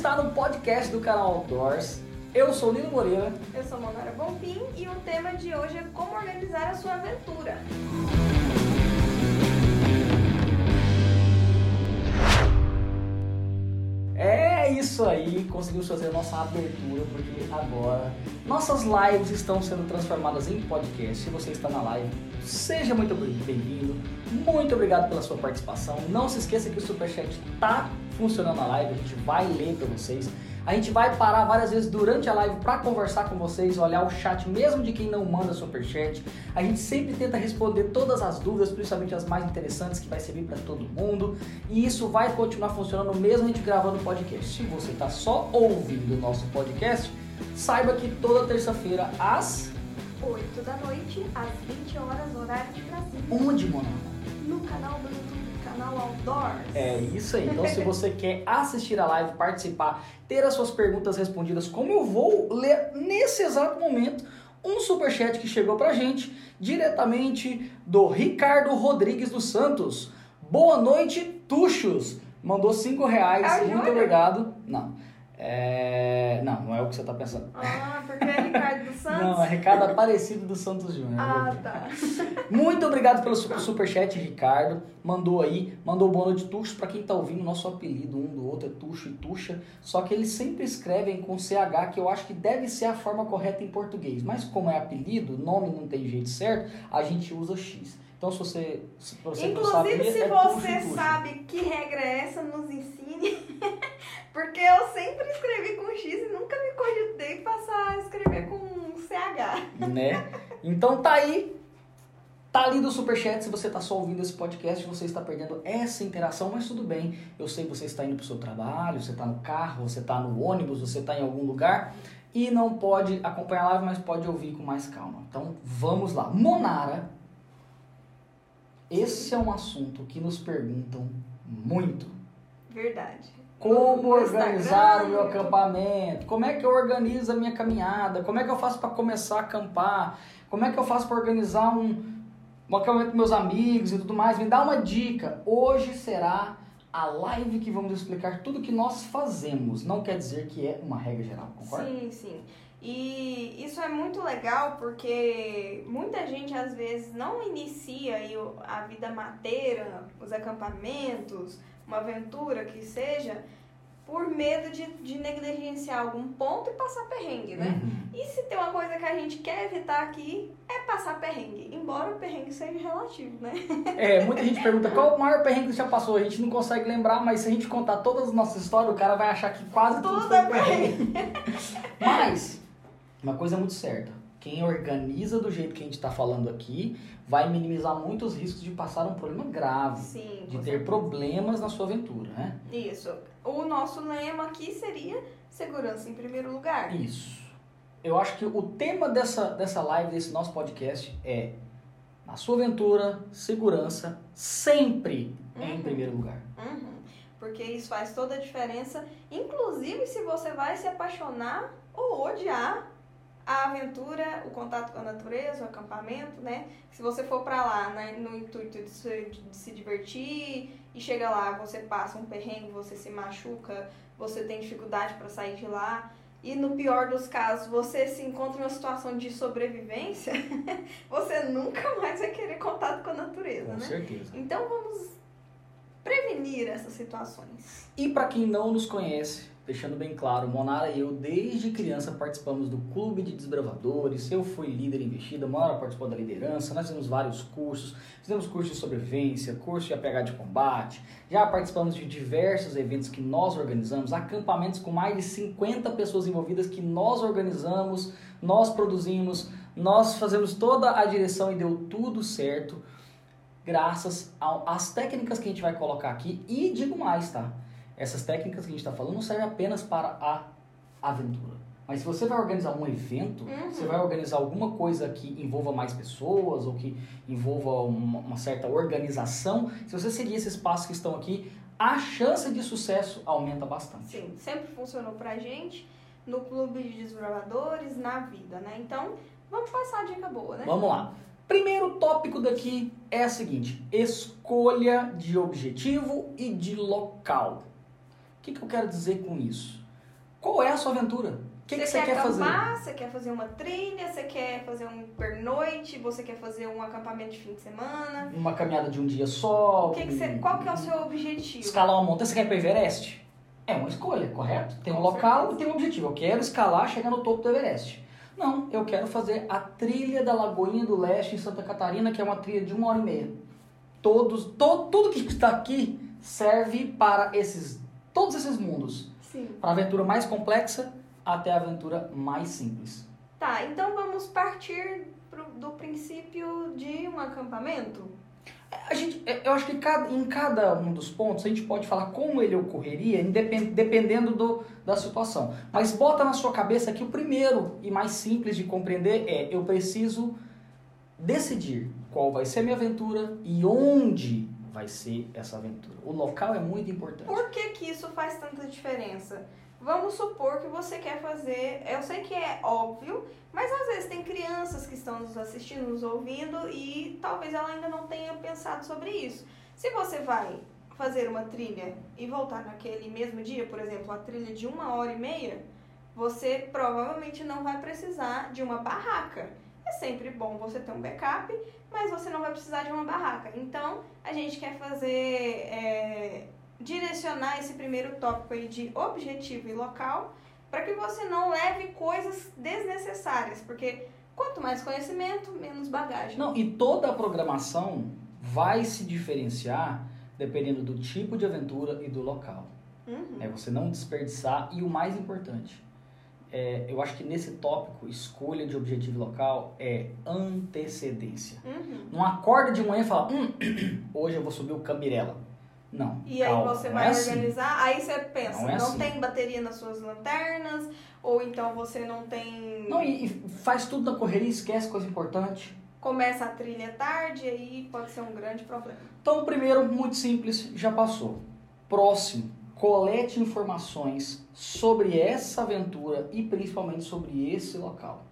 está no podcast do canal Outdoors. Eu sou o Nino Moreira. Eu sou Monara Bonfim e o tema de hoje é como organizar a sua aventura. É isso aí, conseguimos fazer a nossa abertura, porque agora nossas lives estão sendo transformadas em podcast. Se você está na live, seja muito bem-vindo. Muito obrigado pela sua participação. Não se esqueça que o Superchat está funcionando na live, a gente vai ler para vocês. A gente vai parar várias vezes durante a live para conversar com vocês, olhar o chat, mesmo de quem não manda superchat. A gente sempre tenta responder todas as dúvidas, principalmente as mais interessantes, que vai servir para todo mundo. E isso vai continuar funcionando mesmo a gente gravando o podcast. Se você está só ouvindo o nosso podcast, saiba que toda terça-feira às 8 da noite, às 20 horas, horário de Brasília. Onde, Monarca? No canal do YouTube, canal Outdoors. É isso aí. Então, se você quer assistir a live, participar, ter as suas perguntas respondidas, como eu vou ler nesse exato momento, um superchat que chegou pra gente diretamente do Ricardo Rodrigues dos Santos. Boa noite, Tuxos. Mandou cinco reais. Muito obrigado. Não. É... Não, não é o que você tá pensando. Ah, porque é Ricardo dos Santos? Não, é Ricardo Aparecido dos Santos Júnior. Ah, tá. Muito obrigado pelo super, superchat, Ricardo. Mandou aí, mandou boa noite, Tuxo. Pra quem tá ouvindo, nosso apelido um do outro é Tuxo e Tuxa. Só que eles sempre escrevem com CH, que eu acho que deve ser a forma correta em português. Mas como é apelido, nome não tem jeito certo, a gente usa X. Então, se você, se você Inclusive, sabia, se é Tuxo você Tuxa. sabe que regra é essa, nos ensine. Porque eu sempre escrevi com X e nunca me cogitei passar a escrever com CH. né? Então tá aí. Tá lindo o superchat. Se você tá só ouvindo esse podcast, você está perdendo essa interação, mas tudo bem. Eu sei que você está indo pro seu trabalho, você tá no carro, você tá no ônibus, você tá em algum lugar e não pode acompanhar a live, mas pode ouvir com mais calma. Então vamos lá. Monara. Esse é um assunto que nos perguntam muito. Verdade. Como organizar o meu acampamento? Como é que eu organizo a minha caminhada? Como é que eu faço para começar a acampar? Como é que eu faço para organizar um, um acampamento com meus amigos e tudo mais? Me dá uma dica. Hoje será a live que vamos explicar tudo que nós fazemos. Não quer dizer que é uma regra geral, concorda? Sim, sim. E isso é muito legal porque muita gente às vezes não inicia a vida mateira, os acampamentos, uma aventura que seja, por medo de, de negligenciar algum ponto e passar perrengue, né? Uhum. E se tem uma coisa que a gente quer evitar aqui é passar perrengue, embora o perrengue seja relativo, né? É, muita gente pergunta qual o maior perrengue que já passou. A gente não consegue lembrar, mas se a gente contar todas as nossas histórias, o cara vai achar que quase tudo, Tudo foi é perrengue. Mas, uma coisa é muito certa. Quem organiza do jeito que a gente está falando aqui vai minimizar muito os riscos de passar um problema grave, Sim. de ter certeza. problemas na sua aventura, né? Isso. O nosso lema aqui seria segurança em primeiro lugar. Isso. Eu acho que o tema dessa, dessa live, desse nosso podcast é na sua aventura, segurança sempre em Uhum. primeiro lugar. Uhum. Porque isso faz toda a diferença, inclusive se você vai se apaixonar ou odiar a aventura, o contato com a natureza, o acampamento, né? Se você for pra lá né, no intuito de se, de se divertir e chega lá, você passa um perrengue, você se machuca, você tem dificuldade pra sair de lá. E no pior dos casos, você se encontra em uma situação de sobrevivência, você nunca mais vai querer contato com a natureza, Com né? certeza. Então vamos prevenir essas situações. E para quem não nos conhece, deixando bem claro, Monara e eu desde criança participamos do Clube de Desbravadores. Eu fui líder investida, Monara participou da liderança. Nós fizemos vários cursos, fizemos curso de sobrevivência, curso de APH de combate. Já participamos de diversos eventos que nós organizamos, acampamentos com mais de 50 pessoas envolvidas que nós organizamos, nós produzimos, nós fazemos toda a direção e deu tudo certo graças às técnicas que a gente vai colocar aqui. E digo mais, tá? Essas técnicas que a gente está falando não servem apenas para a aventura. Mas se você vai organizar um evento, Uhum. você vai organizar alguma coisa que envolva mais pessoas ou que envolva uma, uma certa organização, se você seguir esses passos que estão aqui, a chance de sucesso aumenta bastante. Sim, sempre funcionou pra gente no clube de desbravadores, na vida, né? Então, vamos passar a dica boa, né? Vamos lá. Primeiro tópico daqui é o seguinte: escolha de objetivo e de local. O que, que eu quero dizer com isso? Qual é a sua aventura? O que, que você quer, quer fazer? acampar, você quer fazer uma trilha, você quer fazer um pernoite, você quer fazer um acampamento de fim de semana. Uma caminhada de um dia só? Que que você, qual que é o seu objetivo? Escalar uma montanha, você quer ir para Everest? É uma escolha, correto? Tem um Com local certeza. e tem um objetivo. Eu quero escalar, chegar no topo do Everest. Não, eu quero fazer a trilha da Lagoinha do Leste em Santa Catarina, que é uma trilha de uma hora e meia. Todos, to, tudo que está aqui serve para esses, todos esses mundos. Sim. Para a aventura mais complexa até a aventura mais simples. Tá, então vamos partir pro- do princípio de um acampamento? A gente, é, eu acho que cada- em cada um dos pontos a gente pode falar como ele ocorreria, independ- dependendo do, da situação. Mas bota na sua cabeça que o primeiro e mais simples de compreender é eu preciso decidir qual vai ser a minha aventura e onde vai ser essa aventura. O local é muito importante. Por que, que isso faz tanta diferença? Vamos supor que você quer fazer. Eu sei que é óbvio, mas às vezes tem crianças que estão nos assistindo, nos ouvindo e talvez ela ainda não tenha pensado sobre isso. Se você vai fazer uma trilha e voltar naquele mesmo dia, por exemplo, a trilha de uma hora e meia, você provavelmente não vai precisar de uma barraca. É sempre bom você ter um backup, mas você não vai precisar de uma barraca. Então, a gente quer fazer. é, direcionar esse primeiro tópico aí de objetivo e local para que você não leve coisas desnecessárias, porque quanto mais conhecimento, menos bagagem. Não, e toda a programação vai se diferenciar dependendo do tipo de aventura e do local. Uhum. É você não desperdiçar e o mais importante, é, eu acho que nesse tópico, escolha de objetivo local é antecedência. Uhum. Não acorda de manhã e fala, hum, hoje eu vou subir o Cambirela. Não. E calma, aí você não vai é assim. organizar, aí você pensa, Não não, é assim. tem bateria nas suas lanternas, ou então você não tem. Não, e, e faz tudo na correria, esquece coisa importante. Começa a trilha tarde, aí pode ser um grande problema. Então, o primeiro, muito simples, já passou. Próximo, colete informações sobre essa aventura e principalmente sobre esse local.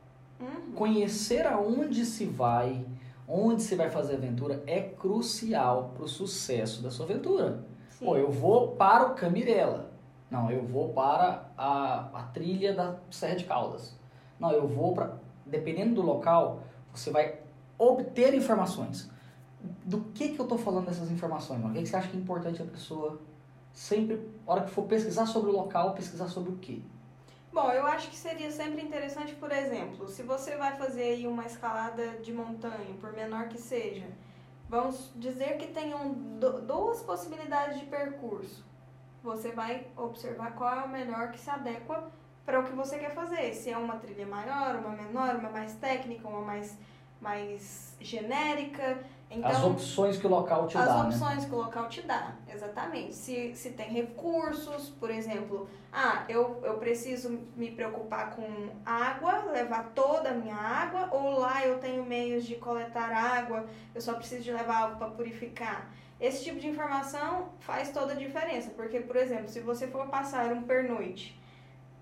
Uhum. Conhecer aonde se vai, onde se vai fazer a aventura é crucial para o sucesso da sua aventura. Sim. Pô, eu vou para o Camirela. Não, eu vou para a, a trilha da Serra de Caldas. Não, eu vou para. Dependendo do local, você vai obter informações. Do que, que eu estou falando dessas informações, mano? O que, que você acha que é importante a pessoa sempre, hora que for pesquisar sobre o local, pesquisar sobre o quê? Bom, eu acho que seria sempre interessante, por exemplo, se você vai fazer aí uma escalada de montanha, por menor que seja, vamos dizer que tenham du- duas possibilidades de percurso. Você vai observar qual é o melhor que se adequa para o que você quer fazer. Se é uma trilha maior, uma menor, uma mais técnica, uma mais, mais genérica. Então, As opções que o local te as dá, né? opções que o local te dá, exatamente. Se, se tem recursos, por exemplo, ah, eu, eu preciso me preocupar com água, levar toda a minha água, ou lá eu tenho meios de coletar água, eu só preciso de levar algo para purificar. Esse tipo de informação faz toda a diferença, porque, por exemplo, se você for passar um pernoite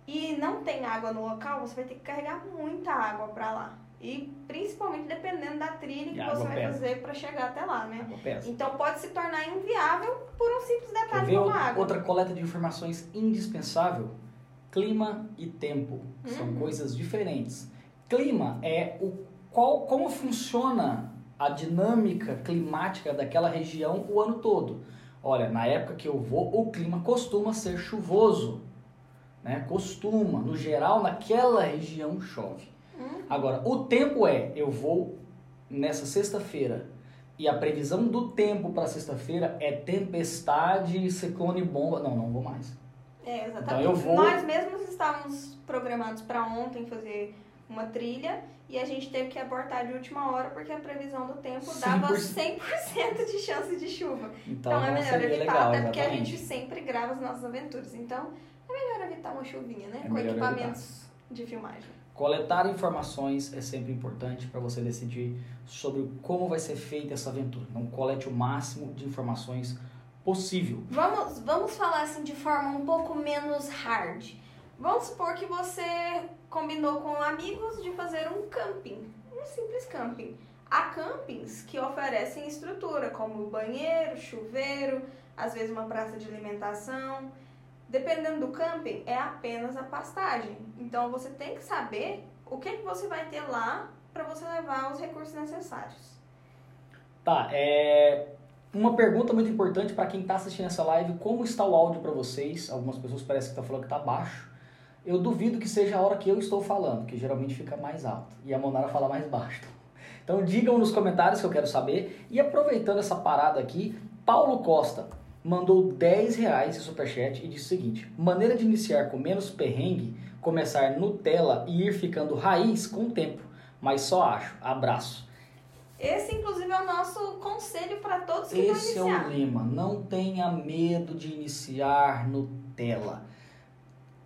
e não tem água no local, você vai ter que carregar muita água para lá. E principalmente dependendo da trilha que você vai pesa. fazer para chegar até lá, né? Então pode se tornar inviável por um simples detalhe como água. outra coleta de informações indispensável? Clima e tempo. São Uhum. coisas diferentes. Clima é o qual, como funciona a dinâmica climática daquela região o ano todo. Olha, na época que eu vou, o clima costuma ser chuvoso. Né? Costuma. No geral, naquela região chove. Agora, o tempo é, eu vou nessa sexta-feira e a previsão do tempo para sexta-feira é tempestade, ciclone bomba. Não, não vou mais. É, exatamente. Então eu vou- Nós mesmos estávamos programados para ontem fazer uma trilha e a gente teve que abortar de última hora porque a previsão do tempo dava 100%. 100% de chance de chuva. Então, Então, é não melhor evitar, legal, até porque a gente sempre grava as nossas aventuras. Então, é melhor evitar uma chuvinha, né? É Com equipamentos de filmagem. Coletar informações é sempre importante para você decidir sobre como vai ser feita essa aventura. Então, colete o máximo de informações possível. Vamos, vamos falar assim de forma um pouco menos hard. Vamos supor que você combinou com amigos de fazer um camping, um simples camping. Há campings que oferecem estrutura, como banheiro, chuveiro, às vezes uma praça de alimentação. Dependendo do camping, é apenas a pastagem. Então você tem que saber o que, que você vai ter lá para você levar os recursos necessários. Tá, é uma pergunta muito importante para quem está assistindo essa live, como está o áudio para vocês? Algumas pessoas parecem que estão tá falando que está baixo. Eu duvido que seja a hora que eu estou falando, que geralmente fica mais alto. E a Monara fala mais baixo. Então digam nos comentários que eu quero saber. E aproveitando essa parada aqui, Paulo Costa mandou 10 reais de superchat e disse o seguinte: maneira de iniciar com menos perrengue, começar Nutella e ir ficando raiz com o tempo. Mas só acho. Abraço. Esse, inclusive, é o nosso conselho para todos que Esse vão iniciar. Esse é o lema. Não tenha medo de iniciar Nutella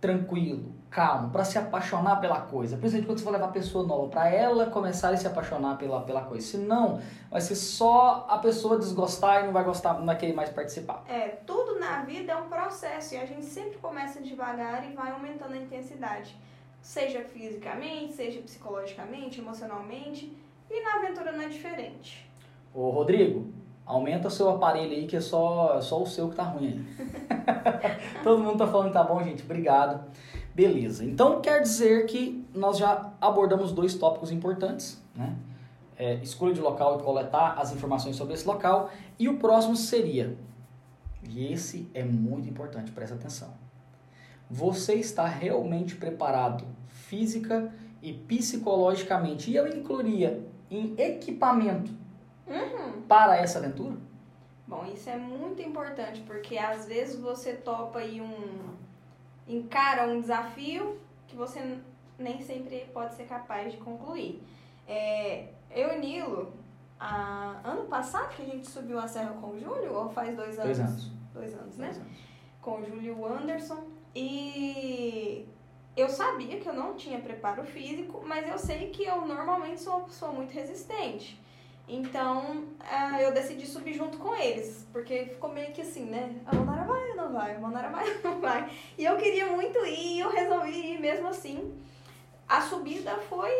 tranquilo, calmo, para se apaixonar pela coisa. Principalmente quando você for levar a pessoa nova, para ela começar a se apaixonar pela, pela coisa. Senão, vai ser só a pessoa desgostar e não vai gostar, não vai querer mais participar. É, tudo na vida é um processo e a gente sempre começa devagar e vai aumentando a intensidade. Seja fisicamente, seja psicologicamente, emocionalmente. E na aventura não é diferente. Ô, Rodrigo, Aumenta o seu aparelho aí, que é só, só o seu que tá ruim aí. Todo mundo tá falando que tá bom, gente. Obrigado. Beleza. Então quer dizer que nós já abordamos dois tópicos importantes, né? É, escolha de local e coletar as informações sobre esse local. E o próximo seria, e esse é muito importante, presta atenção. Você está realmente preparado física e psicologicamente? E eu incluiria em equipamento uhum. para essa aventura? Bom, isso é muito importante, porque às vezes você topa aí um. Encara um desafio que você nem sempre pode ser capaz de concluir. É, eu e Nilo, a, ano passado que a gente subiu a serra com o Júlio, ou faz dois anos? Dois anos. Dois anos, né? Dois anos. Com o Júlio Anderson. E eu sabia que eu não tinha preparo físico, mas eu sei que eu normalmente sou uma pessoa muito resistente. Então, uh, eu decidi subir junto com eles, porque ficou meio que assim, né? A Monara vai ou não vai? A Monara vai ou não vai? E eu queria muito ir, e eu resolvi ir mesmo assim. A subida foi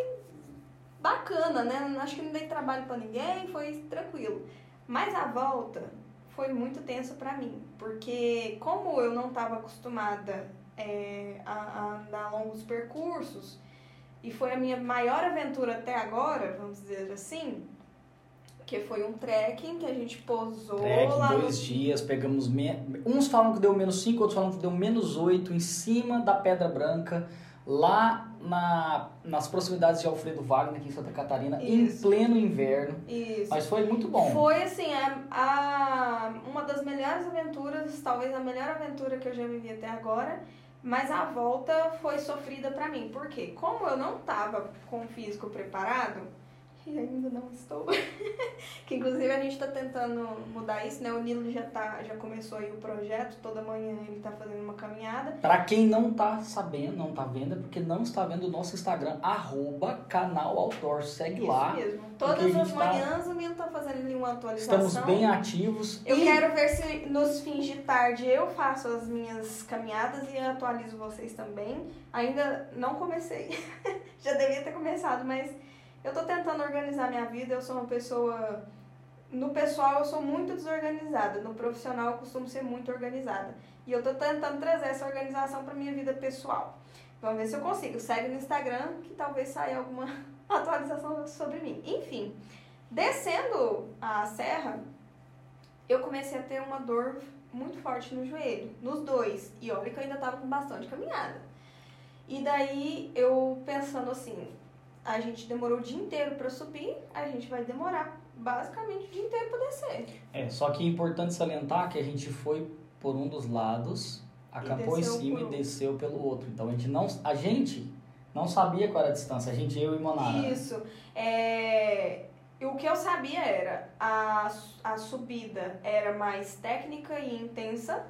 bacana, né? Acho que não dei trabalho para ninguém, foi tranquilo. Mas a volta foi muito tensa para mim, porque como eu não estava acostumada é, a, a andar longos percursos, e foi a minha maior aventura até agora, vamos dizer assim, que foi um trekking que a gente posou trekking, lá dois no... dias, pegamos... Me... Uns falam que deu menos 5, outros falam que deu menos 8, em cima da Pedra Branca, lá na, nas proximidades de Alfredo Wagner, aqui em Santa Catarina, Isso. em pleno inverno. Isso. Mas foi muito bom. Foi, assim, a, a, uma das melhores aventuras, talvez a melhor aventura que eu já vivi até agora. Mas a volta foi sofrida para mim. Por quê? Como eu não tava com o físico preparado, e ainda não estou. que inclusive a gente está tentando mudar isso, né? O Nilo já tá, já começou aí o projeto, toda manhã ele está fazendo uma caminhada. Para quem não está sabendo, não está vendo, é porque não está vendo o nosso Instagram, arroba canal Outdoor. Segue isso lá. mesmo. Todas as tá manhãs tá... o Nilo está fazendo ali uma atualização. Estamos bem ativos. Eu e... quero ver se nos fins de tarde eu faço as minhas caminhadas e atualizo vocês também. Ainda não comecei. já devia ter começado, mas eu tô tentando organizar minha vida, eu sou uma pessoa. No pessoal eu sou muito desorganizada, no profissional eu costumo ser muito organizada. E eu tô tentando trazer essa organização para minha vida pessoal. Vamos ver se eu consigo. Segue no Instagram que talvez saia alguma atualização sobre mim. Enfim, descendo a serra, eu comecei a ter uma dor muito forte no joelho, nos dois. E olha que eu ainda tava com bastante caminhada. E daí eu pensando assim, a gente demorou o dia inteiro para subir, a gente vai demorar basicamente o dia inteiro para descer. É, só que é importante salientar que a gente foi por um dos lados, acampou em cima e desceu pelo outro. Então a gente não, a gente não sabia qual era a distância, a gente eu e Monara. Isso. É, o que eu sabia era a, a subida era mais técnica e intensa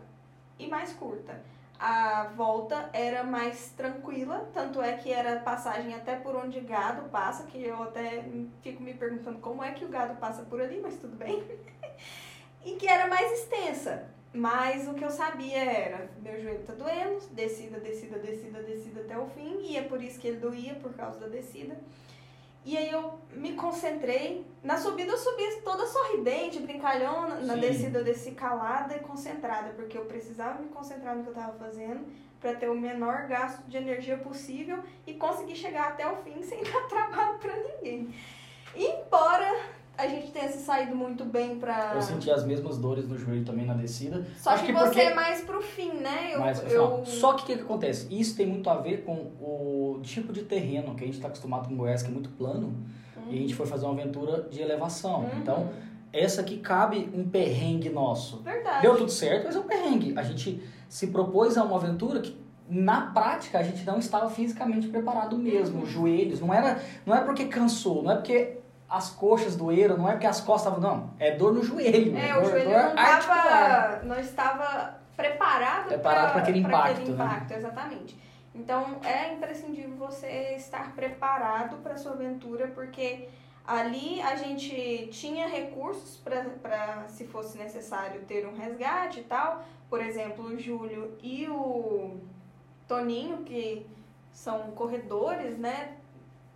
e mais curta a volta era mais tranquila, tanto é que era passagem até por onde gado passa, que eu até fico me perguntando como é que o gado passa por ali, mas tudo bem. e que era mais extensa. Mas o que eu sabia era, meu joelho tá doendo, descida, descida, descida, descida até o fim, e é por isso que ele doía, por causa da descida. E aí eu me concentrei. Na subida eu subi toda sorridente, brincalhona. Na Sim. descida eu desci calada e concentrada, porque eu precisava me concentrar no que eu tava fazendo para ter o menor gasto de energia possível e conseguir chegar até o fim sem dar trabalho para ninguém. Embora a gente tenha se saído muito bem pra. Eu senti as mesmas dores no joelho também na descida. Só Acho que, que você porque- é mais pro fim, né? Eu, Mas, eu... Só que o que, que acontece? Isso tem muito a ver com o tipo de terreno que a gente está acostumado com Goiás, que é muito plano, e a gente foi fazer uma aventura de elevação. Uhum. Então, essa aqui cabe um perrengue nosso. Verdade. Deu tudo certo, mas é um perrengue. A gente se propôs a uma aventura que, na prática, a gente não estava fisicamente preparado mesmo. Uhum. Os joelhos, não era, não é porque cansou, não é porque as coxas doeram, não é porque as costas estavam. Não, é dor no joelho. É, dor, o joelho dor não tava, não estava preparado, Preparado pra aquele impacto, aquele né? impacto, exatamente. Então é imprescindível você estar preparado para sua aventura, porque ali a gente tinha recursos para, se fosse necessário, ter um resgate e tal. Por exemplo, o Júlio e o Toninho, que são corredores, né?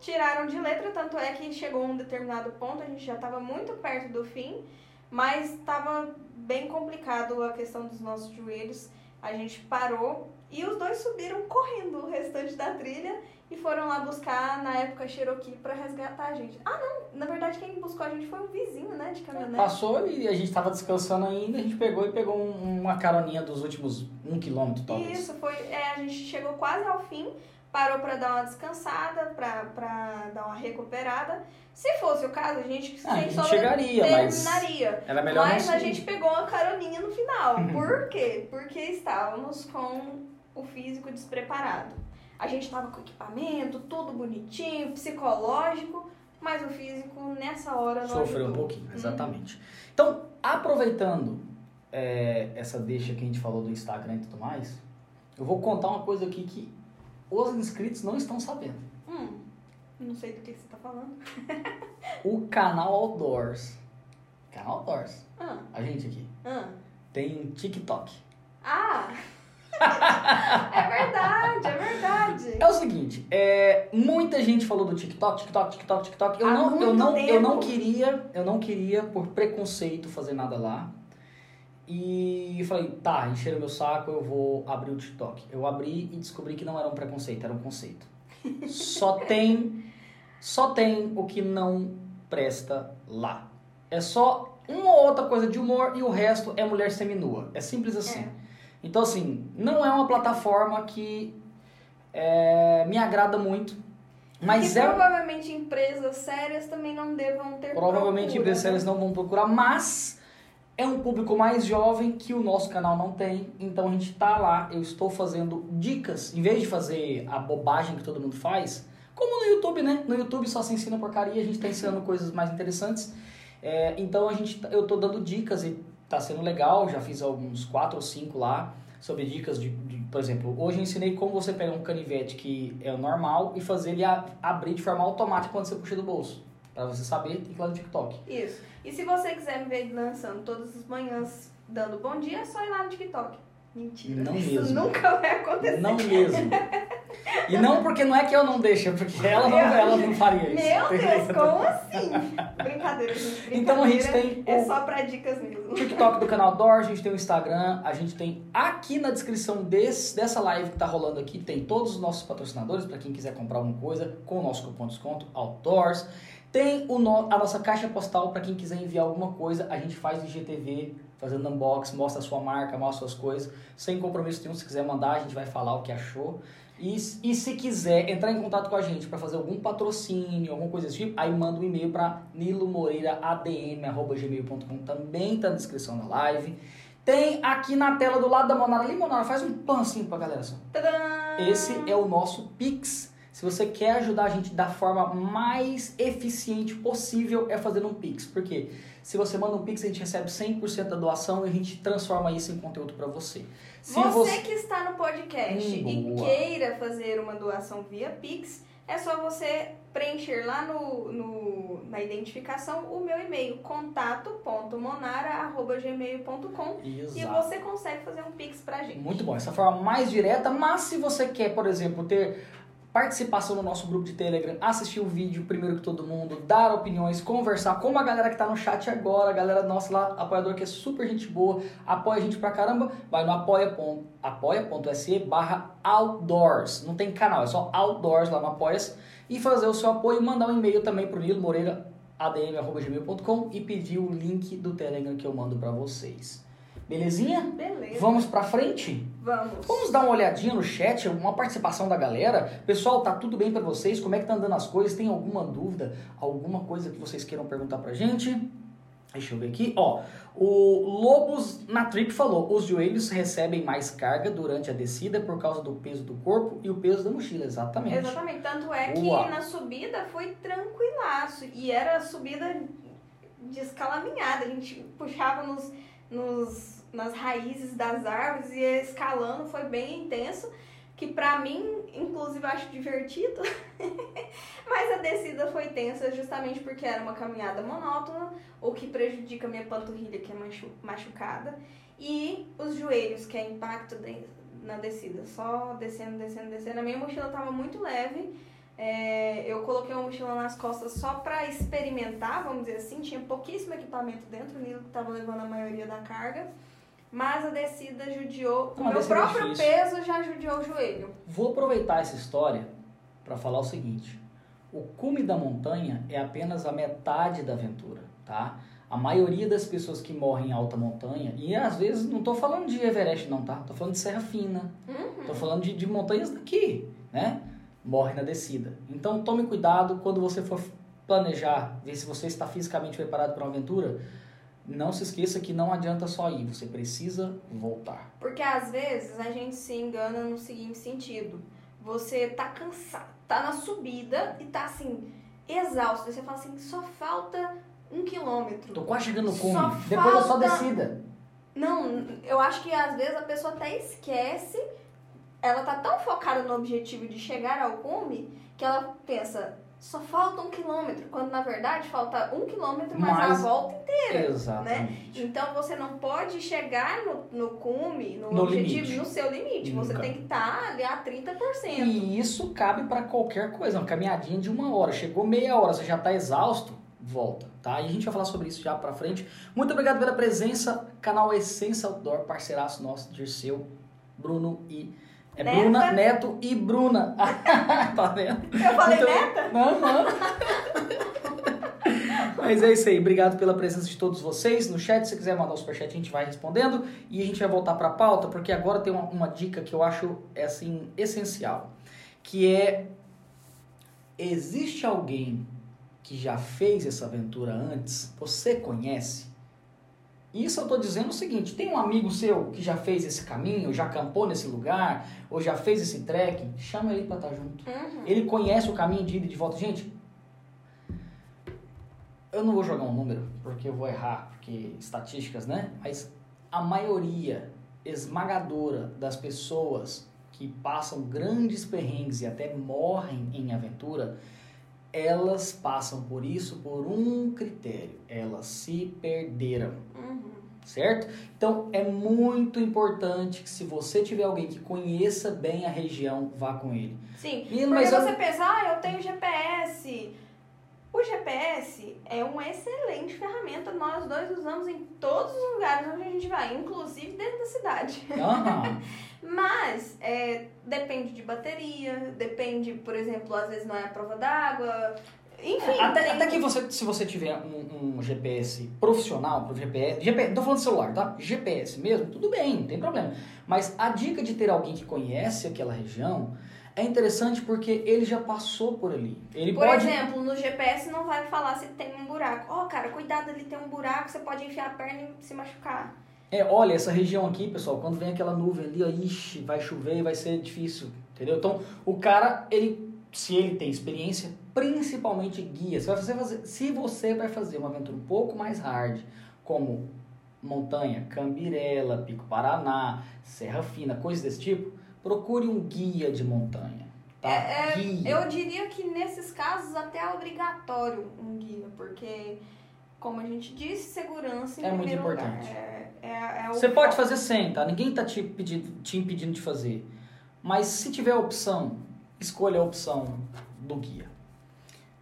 Tiraram de letra, tanto é que chegou a um determinado ponto, a gente já estava muito perto do fim, mas estava bem complicado a questão dos nossos joelhos. A gente parou e os dois subiram correndo o restante da trilha e foram lá buscar, na época, Cherokee para resgatar a gente. Ah, não, na verdade quem buscou a gente foi um vizinho, né, de caminhonete. Passou e a gente tava descansando ainda, a gente pegou e pegou um- uma caroninha dos últimos um quilômetro, talvez. Isso, foi. É, a gente chegou quase ao fim, parou pra dar uma descansada, pra, pra dar uma recuperada. Se fosse o caso, a gente Ah, a gente chegaria, mas terminaria. Era melhor Mas a gente pegou uma caroninha no final. Uhum. Por quê? Porque estávamos com o físico despreparado. A gente estava com equipamento, tudo bonitinho, psicológico, mas o físico nessa hora não Sofreu um ajudou. pouquinho, exatamente. Então, aproveitando é, essa deixa que a gente falou do Instagram e tudo mais, eu vou contar uma coisa aqui que os inscritos não estão sabendo. Hum, não sei do que você tá falando. O canal Outdoors, canal Outdoors, Ah, a gente aqui, ah. tem TikTok. Ah! é verdade, é verdade. É o seguinte, é, muita gente falou do TikTok, TikTok, TikTok, TikTok. Eu Há não, eu não, eu não tempo. queria, eu não queria por preconceito fazer nada lá. E eu falei, tá, encheram meu saco, eu vou abrir o TikTok. Eu abri e descobri que não era um preconceito, era um conceito. Só tem, só tem o que não presta lá. É só uma ou outra coisa de humor e o resto é mulher seminua. É simples assim. É. Então, assim, não é uma plataforma que é, me agrada muito, mas e é. provavelmente empresas sérias também não devam ter Provavelmente procura, empresas sérias não vão procurar, mas é um público mais jovem que o nosso canal não tem, então a gente tá lá, eu estou fazendo dicas, em vez de fazer a bobagem que todo mundo faz, como no YouTube, né? No YouTube só se ensina porcaria, a gente tá ensinando coisas mais interessantes. É, então a gente, tá- eu tô dando dicas e tá sendo legal, já fiz alguns quatro ou cinco lá sobre dicas de, de- por exemplo, hoje eu ensinei como você pegar um canivete que é normal e fazer ele a- abrir de forma automática quando você puxa do bolso. Pra você saber, tem que ir lá no TikTok. Isso. E se você quiser me ver dançando todas as manhãs dando bom dia, é só ir lá no TikTok. Mentira. Não Isso mesmo. nunca vai acontecer. Não mesmo. E não porque não é que eu não deixo, é porque ela não, ela não faria isso. Meu Deus, como assim? Brincadeira, gente. Então a gente Brincadeira. tem É só pra dicas mesmo. TikTok do canal Dor, a gente tem o Instagram, a gente tem aqui na descrição desse, dessa live que tá rolando aqui, tem todos os nossos patrocinadores para quem quiser comprar alguma coisa com o nosso cupom de desconto, Outdoors. Tem o no- a nossa caixa postal para quem quiser enviar alguma coisa, a gente faz IGTV, fazendo unboxing, mostra a sua marca, mostra suas coisas, sem compromisso nenhum, se quiser mandar, a gente vai falar o que achou. E, e se quiser entrar em contato com a gente para fazer algum patrocínio, alguma coisa desse tipo, aí manda um e-mail para nilomoreiradm.gmail.com, também tá na descrição da live. Tem aqui na tela do lado da Monara ali, Monara, faz um pan assim pra galera. Esse é o nosso Pix. Se você quer ajudar a gente da forma mais eficiente possível, é fazendo um Pix. Por quê? Se você manda um Pix, a gente recebe 100% da doação e a gente transforma isso em conteúdo para você. Se Você que está no podcast Hum, e queira fazer uma doação via Pix, é só você preencher lá no, no- na identificação o meu e-mail, contato.monara.gmail.com e você consegue fazer um Pix pra gente. Muito bom, essa forma mais direta, mas se você quer, por exemplo, ter participação no nosso grupo de Telegram, assistir o vídeo primeiro que todo mundo, dar opiniões, conversar com a galera que tá no chat agora, a galera nossa lá, apoiador que é super gente boa, apoia a gente pra caramba, vai no apoia.se apoia barra outdoors, não tem canal, é só outdoors lá no apoia e fazer o seu apoio e mandar um e-mail também pro Nilo Moreira, adm.gmail.com e pedir o link do Telegram que eu mando para vocês. Belezinha? Beleza. Vamos pra frente? Vamos. Vamos dar uma olhadinha no chat, uma participação da galera. Pessoal, tá tudo bem para vocês? Como é que tá andando as coisas? Tem alguma dúvida? Alguma coisa que vocês queiram perguntar pra gente? Deixa eu ver aqui. Ó, o Lobos na Trip falou: os joelhos recebem mais carga durante a descida por causa do peso do corpo e o peso da mochila. Exatamente. Exatamente. Tanto é que na subida foi tranquilaço. E era subida de escalaminhada. A gente puxava nos, nos, nas raízes das árvores e escalando. Foi bem intenso. Que pra mim, inclusive, acho divertido. Mas a descida foi tensa justamente porque era uma caminhada monótona, o que prejudica minha panturrilha, que é machu- machucada. E os joelhos, que é impacto de- na descida. Só descendo, descendo, descendo. A minha mochila tava muito leve. É, eu coloquei uma mochila nas costas só pra experimentar, vamos dizer assim. Tinha pouquíssimo equipamento dentro, o Nilo que tava levando a maioria da carga. Mas a descida judiou. O meu descida próprio difícil. peso já judiou o joelho. Vou aproveitar essa história para falar o seguinte: o cume da montanha é apenas a metade da aventura, tá? A maioria das pessoas que morrem em alta montanha, e às vezes não tô falando de Everest não, tá? Tô falando de Serra Fina, Uhum. tô falando de, de montanhas daqui, né? Morre na descida. Então tome cuidado quando você for planejar, ver se você está fisicamente preparado para uma aventura. Não se esqueça que não adianta só ir, você precisa voltar. Porque às vezes a gente se engana no seguinte sentido. Você tá cansado, tá na subida e tá assim, exausto. Você fala assim, só falta um quilômetro. Tô quase chegando no cume, depois é só falta- descida. Não, eu acho que às vezes a pessoa até esquece. Ela tá tão focada no objetivo de chegar ao cume que ela pensa, só falta um quilômetro. Quando na verdade falta um quilômetro mais a volta inteira. Exatamente. Então você não pode chegar no, no cume, no, No objetivo, limite. no seu limite. Você Nunca. tem que estar ali a 30%. E isso cabe para qualquer coisa, uma caminhadinha de uma hora. Chegou meia hora, você já tá exausto, volta, tá? E a gente vai falar sobre isso já pra frente. Muito obrigado pela presença, canal Essência Outdoor, parceiraço nosso, Dirceu, Bruno e... É Neta. Bruna, Neto e Bruna. tá vendo? Eu falei Então- neta? Não, não. Mas é isso aí, obrigado pela presença de todos vocês no chat. Se quiser mandar o superchat, a gente vai respondendo e a gente vai voltar para a pauta, porque agora tem uma, uma dica que eu acho é, assim essencial, que é existe alguém que já fez essa aventura antes? Você conhece? Isso eu tô dizendo o seguinte, tem um amigo seu que já fez esse caminho, já acampou nesse lugar, ou já fez esse trek, chama ele para estar junto. Uhum. Ele conhece o caminho de ida e de volta. Gente, eu não vou jogar um número, porque eu vou errar, porque estatísticas, né? Mas a maioria esmagadora das pessoas que passam grandes perrengues e até morrem em aventura, elas passam por isso por um critério. Elas se perderam Uhum. certo? Então é muito importante que se você tiver alguém que conheça bem a região, vá com ele. Sim, Menino, porque mas eu- você pensa, ah, eu tenho GPS. O GPS é uma excelente ferramenta, nós dois usamos em todos os lugares onde a gente vai, inclusive dentro da cidade. Aham. Mas é, depende de bateria, depende, por exemplo, às vezes não é a prova d'água. Enfim, até, tem- até que você, se você tiver um, um GPS profissional pro GPS, GPS, não tô falando de celular, tá? GPS mesmo, tudo bem, não tem problema. Mas a dica de ter alguém que conhece aquela região é interessante porque ele já passou por ali. Ele Por pode exemplo, no GPS não vai falar se tem um buraco. Ó, cara, cuidado ali, tem um buraco, você pode enfiar a perna e se machucar. É, olha, essa região aqui, pessoal, quando vem aquela nuvem ali, ó, ixi, vai chover e vai ser difícil, entendeu? Então, o cara, ele, se ele tem experiência, principalmente guia, você vai fazer, fazer- se você vai fazer uma aventura um pouco mais hard, como montanha, Cambirela, Pico Paraná, Serra Fina, coisas desse tipo, procure um guia de montanha, tá? É, é, guia. Eu diria que nesses casos até é obrigatório um guia, porque, como a gente disse, segurança em É muito importante. É, é, é o Você pode fazer sem, tá? Ninguém tá te, pedindo, te impedindo de fazer. Mas se tiver a opção, escolha a opção do guia.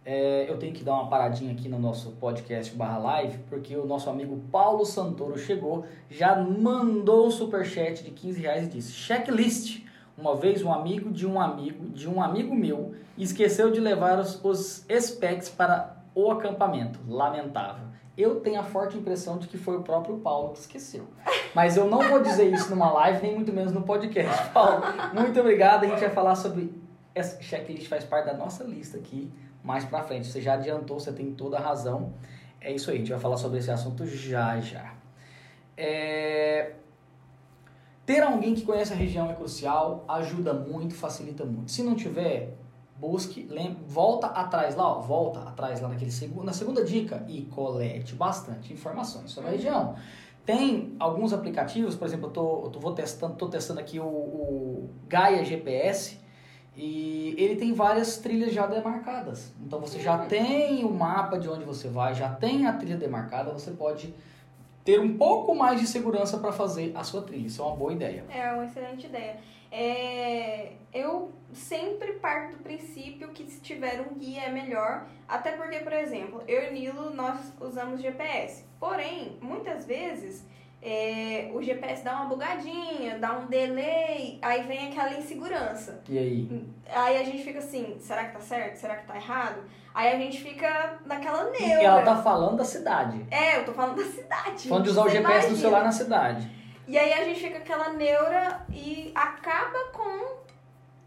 É, eu tenho que dar uma paradinha aqui no nosso podcast barra live, porque o nosso amigo Paulo Santoro chegou, já mandou um superchat de 15 reais e disse, checklist, uma vez um amigo de um amigo de um amigo meu esqueceu de levar os, os specs para o acampamento. Lamentável. Eu tenho a forte impressão de que foi o próprio Paulo que esqueceu. Mas eu não vou dizer isso numa live, nem muito menos no podcast. Paulo, muito obrigado. A gente vai falar sobre. Essa checklist faz parte da nossa lista aqui mais pra frente. Você já adiantou, você tem toda a razão. É isso aí, a gente vai falar sobre esse assunto já já. É... Ter alguém que conhece a região é crucial, ajuda muito, facilita muito. Se não tiver, busque, lembre, volta atrás lá, ó, volta atrás lá naquele segundo, na segunda dica e colete bastante informações sobre a região. Tem alguns aplicativos, por exemplo, eu tô, eu tô vou testando, tô testando aqui o, o Gaia GPS e ele tem várias trilhas já demarcadas. Então você já tem o mapa de onde você vai, já tem a trilha demarcada, você pode ter um pouco mais de segurança para fazer a sua trilha. Isso é uma boa ideia. É uma excelente ideia. É, eu sempre parto do princípio que se tiver um guia é melhor, até porque, por exemplo, eu e Nilo nós usamos GPS. Porém, muitas vezes é, o GPS dá uma bugadinha, dá um delay, aí vem aquela insegurança. E aí? Aí a gente fica assim, será que tá certo? Será que tá errado? Aí a gente fica naquela E neura. ela tá falando da cidade. É, eu tô falando da cidade. Falando de usar o GPS do imagina. celular na cidade. E aí a gente fica aquela neura e acaba com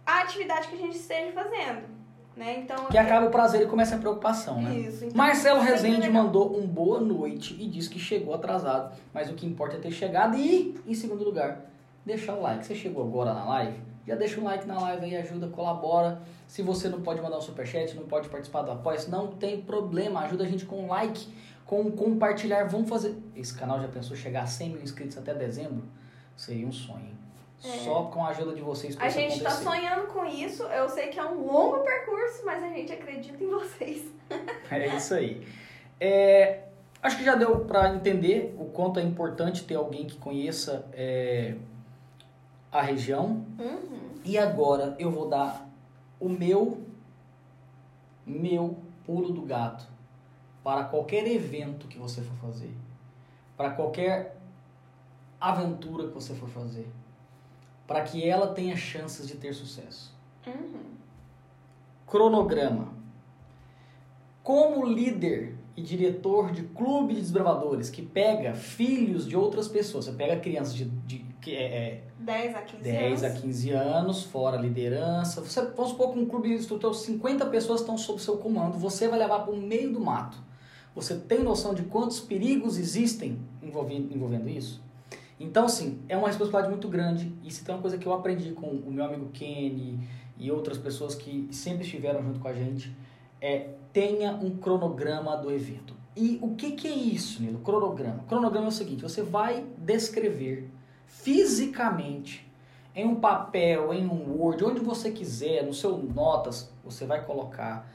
a atividade que a gente esteja fazendo. Né? Então, Que acaba o prazer e começa a preocupação, né? Isso. Então, Marcelo sempre Rezende mandou um boa noite e disse que chegou atrasado, mas o que importa é ter chegado e, em segundo lugar, deixar o like. Você chegou agora na live? Já deixa um like na live aí, ajuda, colabora. Se você não pode mandar um superchat, não pode participar do apoio, não tem problema, ajuda a gente com um like, com compartilhar. Vamos fazer. Esse canal já pensou chegar a 100 mil inscritos até dezembro? Seria um sonho, hein? Só com a ajuda de vocês É. A gente tá acontecer. sonhando com isso. Eu sei que é um longo percurso, mas a gente acredita em vocês. É isso aí. É, acho que já deu para entender o quanto é importante ter alguém que conheça é, a região. Uhum. E agora eu vou dar o meu, meu pulo do gato para qualquer evento que você for fazer, para qualquer aventura que você for fazer, para que ela tenha chances de ter sucesso. Uhum. Cronograma. Como líder e diretor de clube de desbravadores que pega filhos de outras pessoas, você pega crianças de, de que é, é, 10 a 15 10 a anos. 15 anos, fora liderança. Você, vamos supor que um clube de instrutor, 50 pessoas estão sob seu comando, você vai levar para o meio do mato. Você tem noção de quantos perigos existem envolvendo, envolvendo isso? Então, sim, é uma responsabilidade muito grande. E se tem uma coisa que eu aprendi com o meu amigo Kenny e outras pessoas que sempre estiveram junto com a gente, é tenha um cronograma do evento. E o que, que é isso, Nilo? Cronograma. Cronograma é o seguinte: você vai descrever fisicamente em um papel, em um Word, onde você quiser, no seu notas, você vai colocar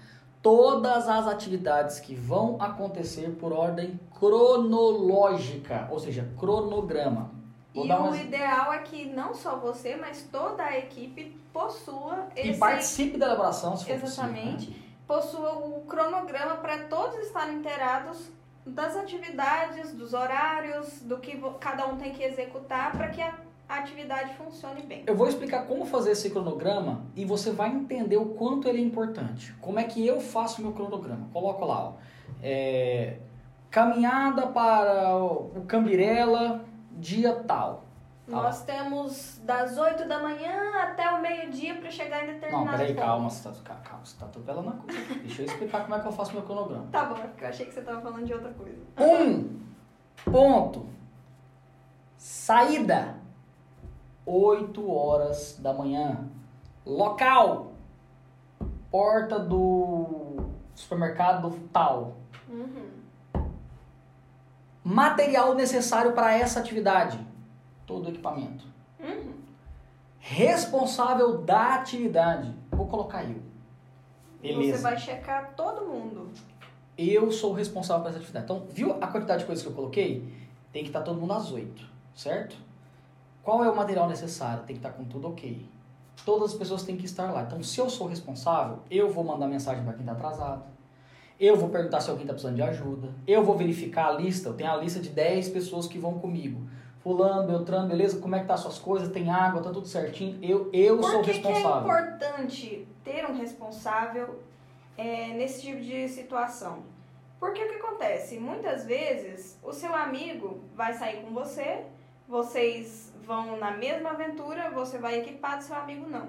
todas as atividades que vão acontecer por ordem cronológica, ou seja, cronograma. Vou E o umas- ideal é que não só você, mas toda a equipe possua E esse participe da elaboração, se for Exatamente. possível, né? Possua o cronograma para todos estarem inteirados das atividades, dos horários, do que cada um tem que executar para que a a atividade funcione bem. Eu vou explicar como fazer esse cronograma e você vai entender o quanto ele é importante. Como é que eu faço meu cronograma? Coloco lá, ó. É, caminhada para o Cambirela, dia tal. Tá lá. Nós temos das 8 da manhã até o meio-dia para chegar em Não, determinado peraí, ponto. calma, você tá, ca- calma, você tá atropelando a coisa. Deixa eu explicar como é que eu faço meu cronograma. Tá bom, é porque eu achei que você tava falando de outra coisa. Um ponto. Saída. 8 horas da manhã. Local. Porta do supermercado tal. Uhum. Material necessário para essa atividade. Todo o equipamento. Uhum. Responsável da atividade. Vou colocar eu. Beleza. Você vai checar todo mundo. eu sou o responsável por essa atividade. Então, viu a quantidade de coisas que eu coloquei? Tem que estar todo mundo às 8, certo? Qual é o material necessário? Tem que estar com tudo ok. todas as pessoas têm que estar lá. Então, se eu sou responsável, eu vou mandar mensagem para quem está atrasado. Eu vou perguntar se alguém está precisando de ajuda. Eu vou verificar a lista. Eu tenho a lista de 10 pessoas que vão comigo. Fulano, Beltrano, beleza? Como é que tá as suas coisas? Tem água, tá tudo certinho. Eu, eu Por sou o que, que é responsável. importante ter um responsável é, nesse tipo de situação? Porque o que acontece? Muitas vezes o seu amigo vai sair com você, vocês vão na mesma aventura, você vai equipado, seu amigo não.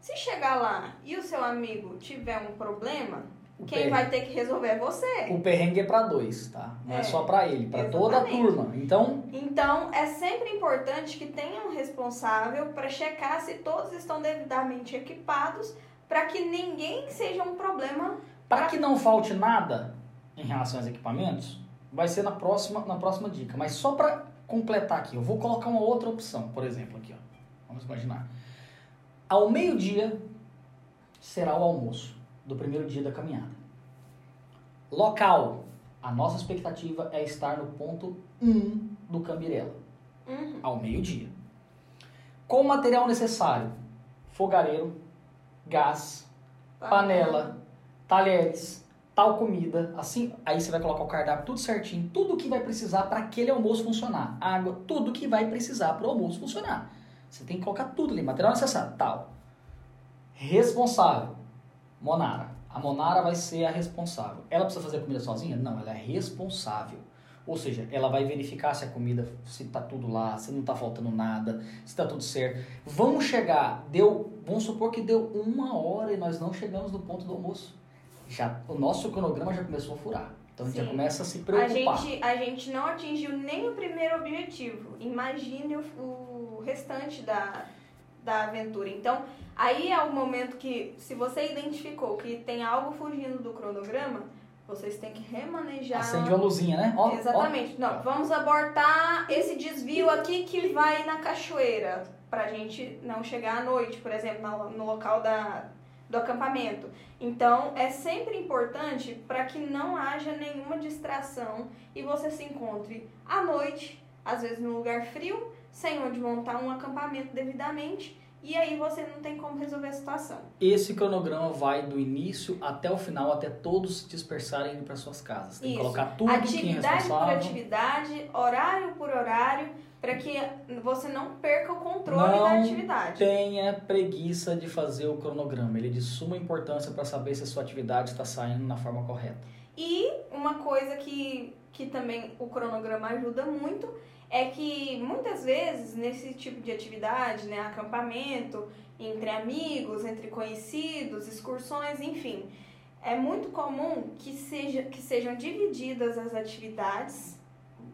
Se chegar lá e o seu amigo tiver um problema, O quem perrengue- vai ter que resolver é você. O perrengue é para dois, tá? Não é, É, só para ele, para toda a turma. Então, Então, é sempre importante que tenha um responsável para checar se todos estão devidamente equipados, para que ninguém seja um problema. para que não falte nada em relação aos equipamentos, vai ser na próxima, na próxima dica. Mas só para completar aqui, eu vou colocar uma outra opção, por exemplo, aqui, ó. Vamos imaginar. Ao meio-dia será o almoço do primeiro dia da caminhada. Local. A nossa expectativa é estar no ponto 1 do Cambirela. Uhum. ao meio-dia. Com o material necessário: fogareiro, gás, panela, talheres, tal comida, assim, aí você vai colocar o cardápio tudo certinho, tudo que vai precisar para aquele almoço funcionar, água, tudo que vai precisar para o almoço funcionar. Você tem que colocar tudo ali, material necessário, tal. Responsável, Monara. A Monara vai ser a responsável. Ela precisa fazer a comida sozinha? Não, ela é responsável. Ou seja, ela vai verificar se a comida, se tá tudo lá, se não tá faltando nada, se tá tudo certo. Vamos chegar, deu, vamos supor que deu uma hora e nós não chegamos no ponto do almoço. Já, o nosso cronograma já começou a furar. Então a gente já Sim. começa a se A preocupar. gente, a gente não atingiu nem o primeiro objetivo. Imagine o, o restante da, da aventura. Então, aí é o momento que, se você identificou que tem algo fugindo do cronograma, vocês têm que remanejar. Acende uma luzinha, né? Ó, ó. Exatamente. Não, vamos abortar esse desvio aqui que vai na cachoeira. Pra gente não chegar à noite, por exemplo, no local da, do acampamento. Então, é sempre importante para que não haja nenhuma distração e você se encontre à noite, às vezes num lugar frio, sem onde montar um acampamento devidamente, e aí você não tem como resolver a situação. Esse cronograma vai do início até o final, até todos se dispersarem indo para suas casas. Tem que Isso. colocar tudo quem é atividade por responsável. atividade, horário por horário, para que você não perca o controle Não da atividade. Tenha preguiça de fazer o cronograma. Ele é de suma importância para saber se a sua atividade está saindo na forma correta. E uma coisa que, que também o cronograma ajuda muito é que muitas vezes nesse tipo de atividade, né, acampamento, entre amigos, entre conhecidos, excursões, enfim, é muito comum que, seja, que sejam divididas as atividades.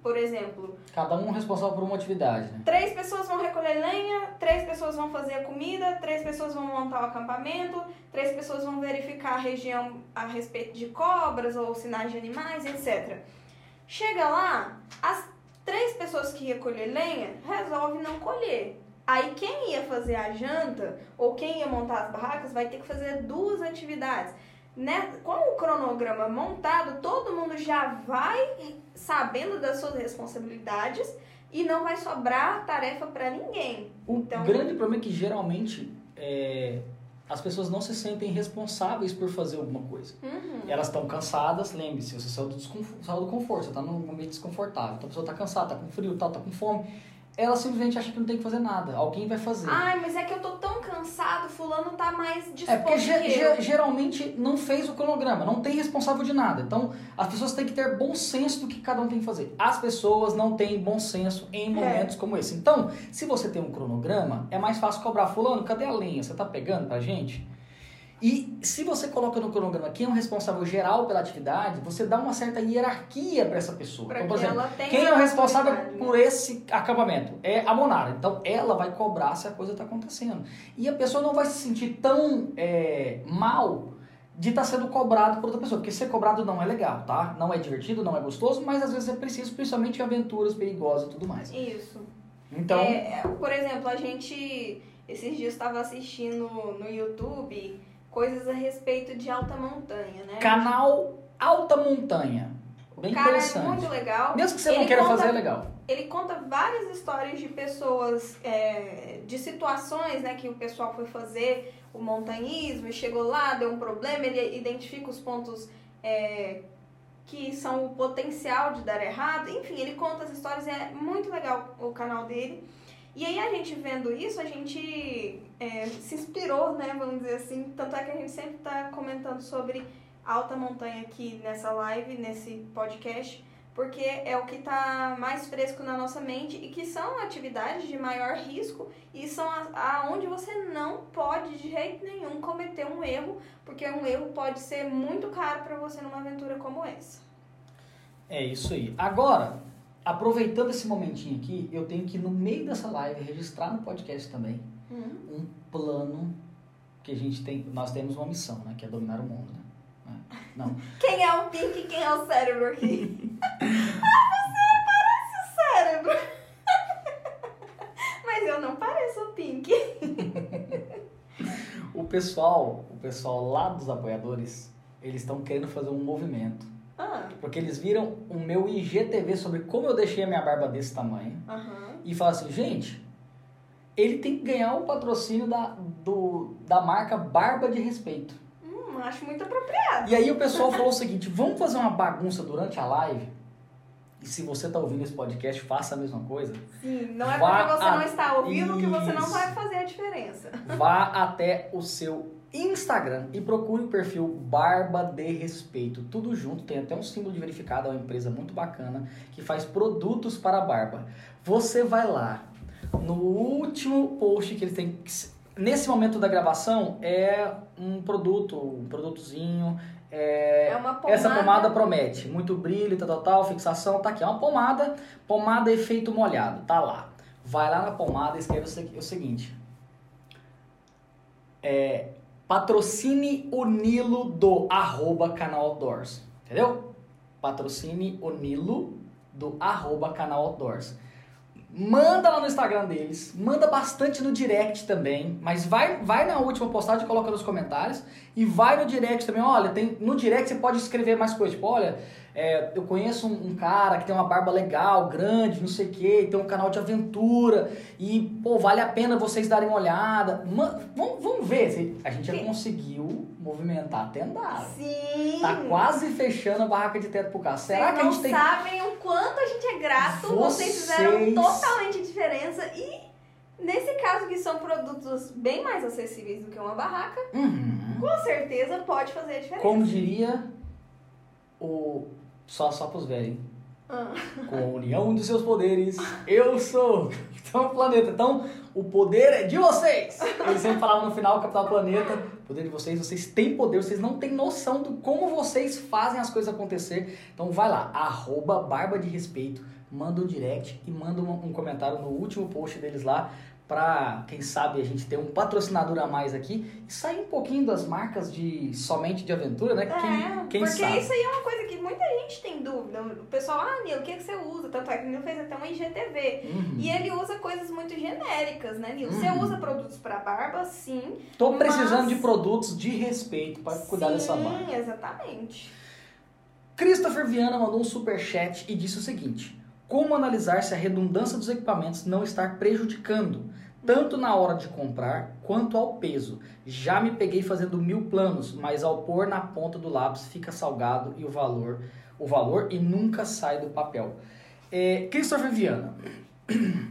Por exemplo, Cada um responsável por uma atividade, né? Três pessoas vão recolher lenha, três pessoas vão fazer a comida, três pessoas vão montar o acampamento, três pessoas vão verificar a região a respeito de cobras ou sinais de animais, etc. Chega lá, as três pessoas que iam colher lenha resolvem não colher. Aí quem ia fazer a janta ou quem ia montar as barracas vai ter que fazer duas atividades. Né? Com o cronograma montado, todo mundo já vai sabendo das suas responsabilidades e não vai sobrar tarefa para ninguém. O Então- grande problema é que geralmente é, as pessoas não se sentem responsáveis por fazer alguma coisa. Uhum. Elas estão cansadas, lembre-se, você saiu do, saiu do conforto, você está num ambiente desconfortável. Então a pessoa está cansada, está com frio, está tá com fome. Ela simplesmente acha que não tem que fazer nada. Alguém vai fazer. Ai, mas é que eu tô tão cansado, fulano tá mais disposto É porque ge- geralmente não fez o cronograma, não tem responsável de nada. Então as pessoas têm que ter bom senso do que cada um tem que fazer. As pessoas não têm bom senso É. em momentos como esse. Então, se você tem um cronograma, é mais fácil cobrar fulano, cadê a lenha? Você tá pegando pra gente? E se você coloca no cronograma quem é o responsável geral pela atividade, você dá uma certa hierarquia para essa pessoa. Pra então, por que exemplo, quem é o responsável por esse acampamento? É a Monara. Então ela vai cobrar se a coisa está acontecendo. E a pessoa não vai se sentir tão é, mal de estar sendo cobrado por outra pessoa. Porque ser cobrado não é legal, tá? Não é divertido, não é gostoso, mas às vezes é preciso, principalmente em aventuras perigosas e tudo mais. Isso. Então, é, por exemplo, a gente esses dias estava assistindo no YouTube coisas a respeito de alta montanha, né? canal Alta Montanha. Bem o cara é muito legal. Mesmo que você não Ele queira conta- fazer, é legal. Ele conta várias histórias de pessoas, é, de situações né, que o pessoal foi fazer o montanhismo e chegou lá, deu um problema, ele identifica os pontos é, que são o potencial de dar errado. Enfim, ele conta as histórias, é muito legal o canal dele. E aí a gente vendo isso, a gente é, se inspirou, né, vamos dizer assim. Tanto é que a gente sempre está comentando sobre alta montanha aqui nessa live, nesse podcast porque é o que está mais fresco na nossa mente e que são atividades de maior risco e são aonde você não pode de jeito nenhum cometer um erro, porque um erro pode ser muito caro para você numa aventura como essa. É isso aí. Agora, aproveitando esse momentinho aqui, eu tenho que no meio dessa live registrar no podcast também um plano que a gente tem. Nós temos uma missão, né? Que é dominar o mundo, né? Não. Quem é o Pink e quem é o cérebro aqui? ah, você parece o cérebro! Mas eu não pareço o Pink. O pessoal, o pessoal lá dos apoiadores, eles estão querendo fazer um movimento. Ah, Porque eles viram o meu IGTV sobre como eu deixei a minha barba desse tamanho. aham. E falaram assim, gente, ele tem que ganhar o patrocínio da, do, da marca Barba de Respeito. Hum, acho muito apropriado. E aí o pessoal falou o seguinte, vamos fazer uma bagunça durante a live? E se você tá ouvindo esse podcast, faça a mesma coisa. Sim, não é Vá porque você não a- está ouvindo que você não Isso. vai fazer a diferença. Vá até o seu Instagram e procure o perfil Barba de Respeito. Tudo junto, tem até um símbolo de verificado, é uma empresa muito bacana que faz produtos para a barba. Você vai lá, no último post que eles têm. Nesse momento da gravação, é um produto, um produtozinho. É, É uma pomada. essa pomada promete muito brilho, tal, tal, tal, fixação, tá aqui. É uma pomada, pomada efeito molhado, tá lá. Vai lá na pomada e escreve o seguinte. É, patrocine o Nilo do arroba canal Outdoors. Entendeu? Patrocine o Nilo do arroba canal Outdoors. Manda lá no Instagram deles, manda bastante no direct também, mas vai, vai na última postagem, coloca nos comentários e vai no direct também. Olha, tem, no direct você pode escrever mais coisas, tipo, olha, é, eu conheço um, um cara que tem uma barba legal, grande, não sei o que, tem um canal de aventura e, pô, vale a pena vocês darem uma olhada. Ma- vamos, vamos ver, se a gente já Sim. conseguiu movimentar até andar. Sim! Tá quase fechando a barraca de teto pro carro. Será Vocês que a não gente tem sabem o quanto a gente é grato. Vocês, fizeram Vocês- totalmente diferença. E nesse caso, que são produtos bem mais acessíveis do que uma barraca, Uhum. com certeza pode fazer a diferença. Como diria o. Só, só pros velhos? Ah. Com a união de seus poderes, eu sou Capitão Planeta. Então, o poder é de vocês! Eles sempre falavam no final, Capitão Planeta, o poder de vocês, vocês têm poder, vocês não têm noção do como vocês fazem as coisas acontecer. Então vai lá, arroba Barba de Respeito, manda um direct e manda um, um comentário no último post deles lá, pra, quem sabe, a gente ter um patrocinador a mais aqui e sair um pouquinho das marcas de somente de aventura, né? É, Quem, quem porque sabe? isso aí é uma coisa que muita gente tem dúvida. O pessoal, ah, Nilo, o que, que você usa? Tanto é que o Nilo fez até um IGTV. Uhum. E ele usa coisas muito genéricas, né, Nilo? Você Uhum. usa produtos pra barba, sim. Tô precisando Mas- de produtos de respeito para cuidar sim, dessa barba. exatamente. Christopher Viana mandou um superchat e disse o seguinte: Como analisar se a redundância dos equipamentos não está prejudicando, tanto na hora de comprar quanto ao peso? Já me peguei fazendo mil planos, mas ao pôr na ponta do lápis fica salgado e o valor, o valor e nunca sai do papel. É, Christopher Viana,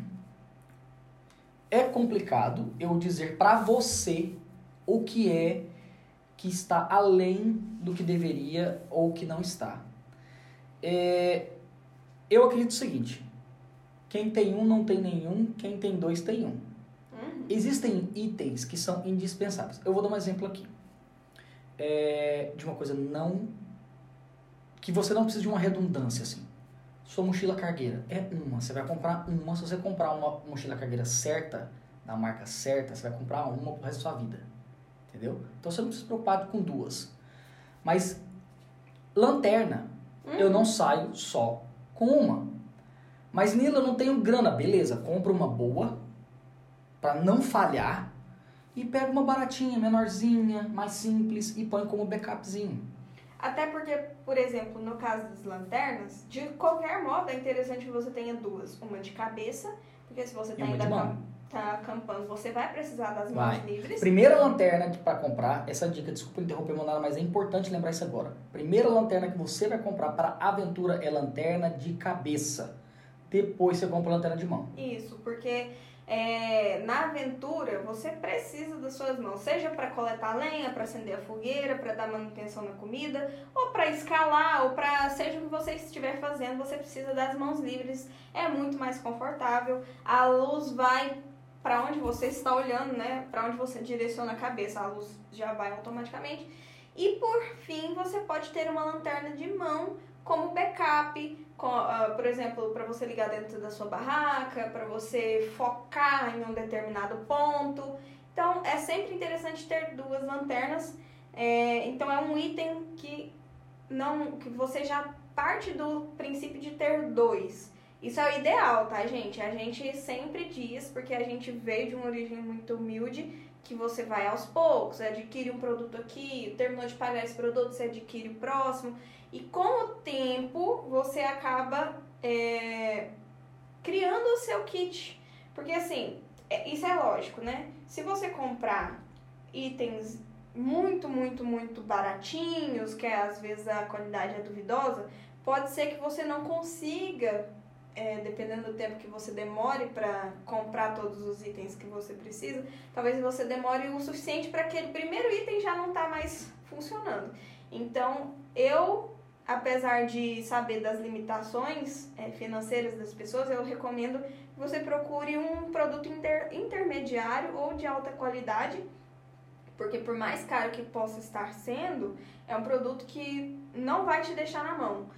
é complicado eu dizer para você o que é que está além do que deveria ou que não está. É, eu acredito o seguinte: quem tem um não tem nenhum, quem tem dois tem um. Uhum. Existem itens que são indispensáveis. Eu vou dar um exemplo aqui. É, de uma coisa não. que você não precisa de uma redundância assim. Sua mochila cargueira é uma. Você vai comprar uma. Se você comprar uma mochila cargueira certa, da marca certa, você vai comprar uma pro resto da sua vida. Entendeu? Então você não precisa se preocupar com duas. Mas lanterna, eu não saio só com uma. Mas Nila, eu não tenho grana. Beleza, compra uma boa para não falhar e pega uma baratinha, menorzinha, mais simples e põe como backupzinho. Até porque, por exemplo, no caso das lanternas, de qualquer modo é interessante que você tenha duas. Uma de cabeça, porque se você E tá mão. Tá acampando, você vai precisar das Vai. mãos livres. Primeira lanterna para comprar, essa dica, desculpa interromper, Monara, mas é importante lembrar isso agora. Primeira lanterna que você vai comprar para aventura é lanterna de cabeça. Depois você compra a lanterna de mão. Isso, porque é, na aventura você precisa das suas mãos, seja para coletar lenha, para acender a fogueira, para dar manutenção na comida, ou para escalar, ou para seja o que você estiver fazendo, você precisa das mãos livres. É muito mais confortável. A luz vai para onde você está olhando, né? Para onde você direciona a cabeça, a luz já vai automaticamente. E por fim, você pode ter uma lanterna de mão como backup, com, ah, por exemplo, para você ligar dentro da sua barraca, para você focar em um determinado ponto. Então, é sempre interessante ter duas lanternas. É, então, é um item que não que você já parte do princípio de ter dois. Isso é o ideal, tá, gente? A gente sempre diz, porque a gente veio de uma origem muito humilde, que você vai aos poucos, adquire um produto aqui, terminou de pagar esse produto, você adquire o próximo. E com o tempo, você acaba é, criando o seu kit. Porque assim, é- isso é lógico, né? Se você comprar itens muito, muito, muito baratinhos, que às vezes a qualidade é duvidosa, pode ser que você não consiga, é, dependendo do tempo que você demore para comprar todos os itens que você precisa, talvez você demore o suficiente para aquele primeiro item já não estar mais funcionando. Então, eu, apesar de saber das limitações é, financeiras das pessoas, eu recomendo que você procure um produto inter- intermediário ou de alta qualidade, porque por mais caro que possa estar sendo, é um produto que não vai te deixar na mão.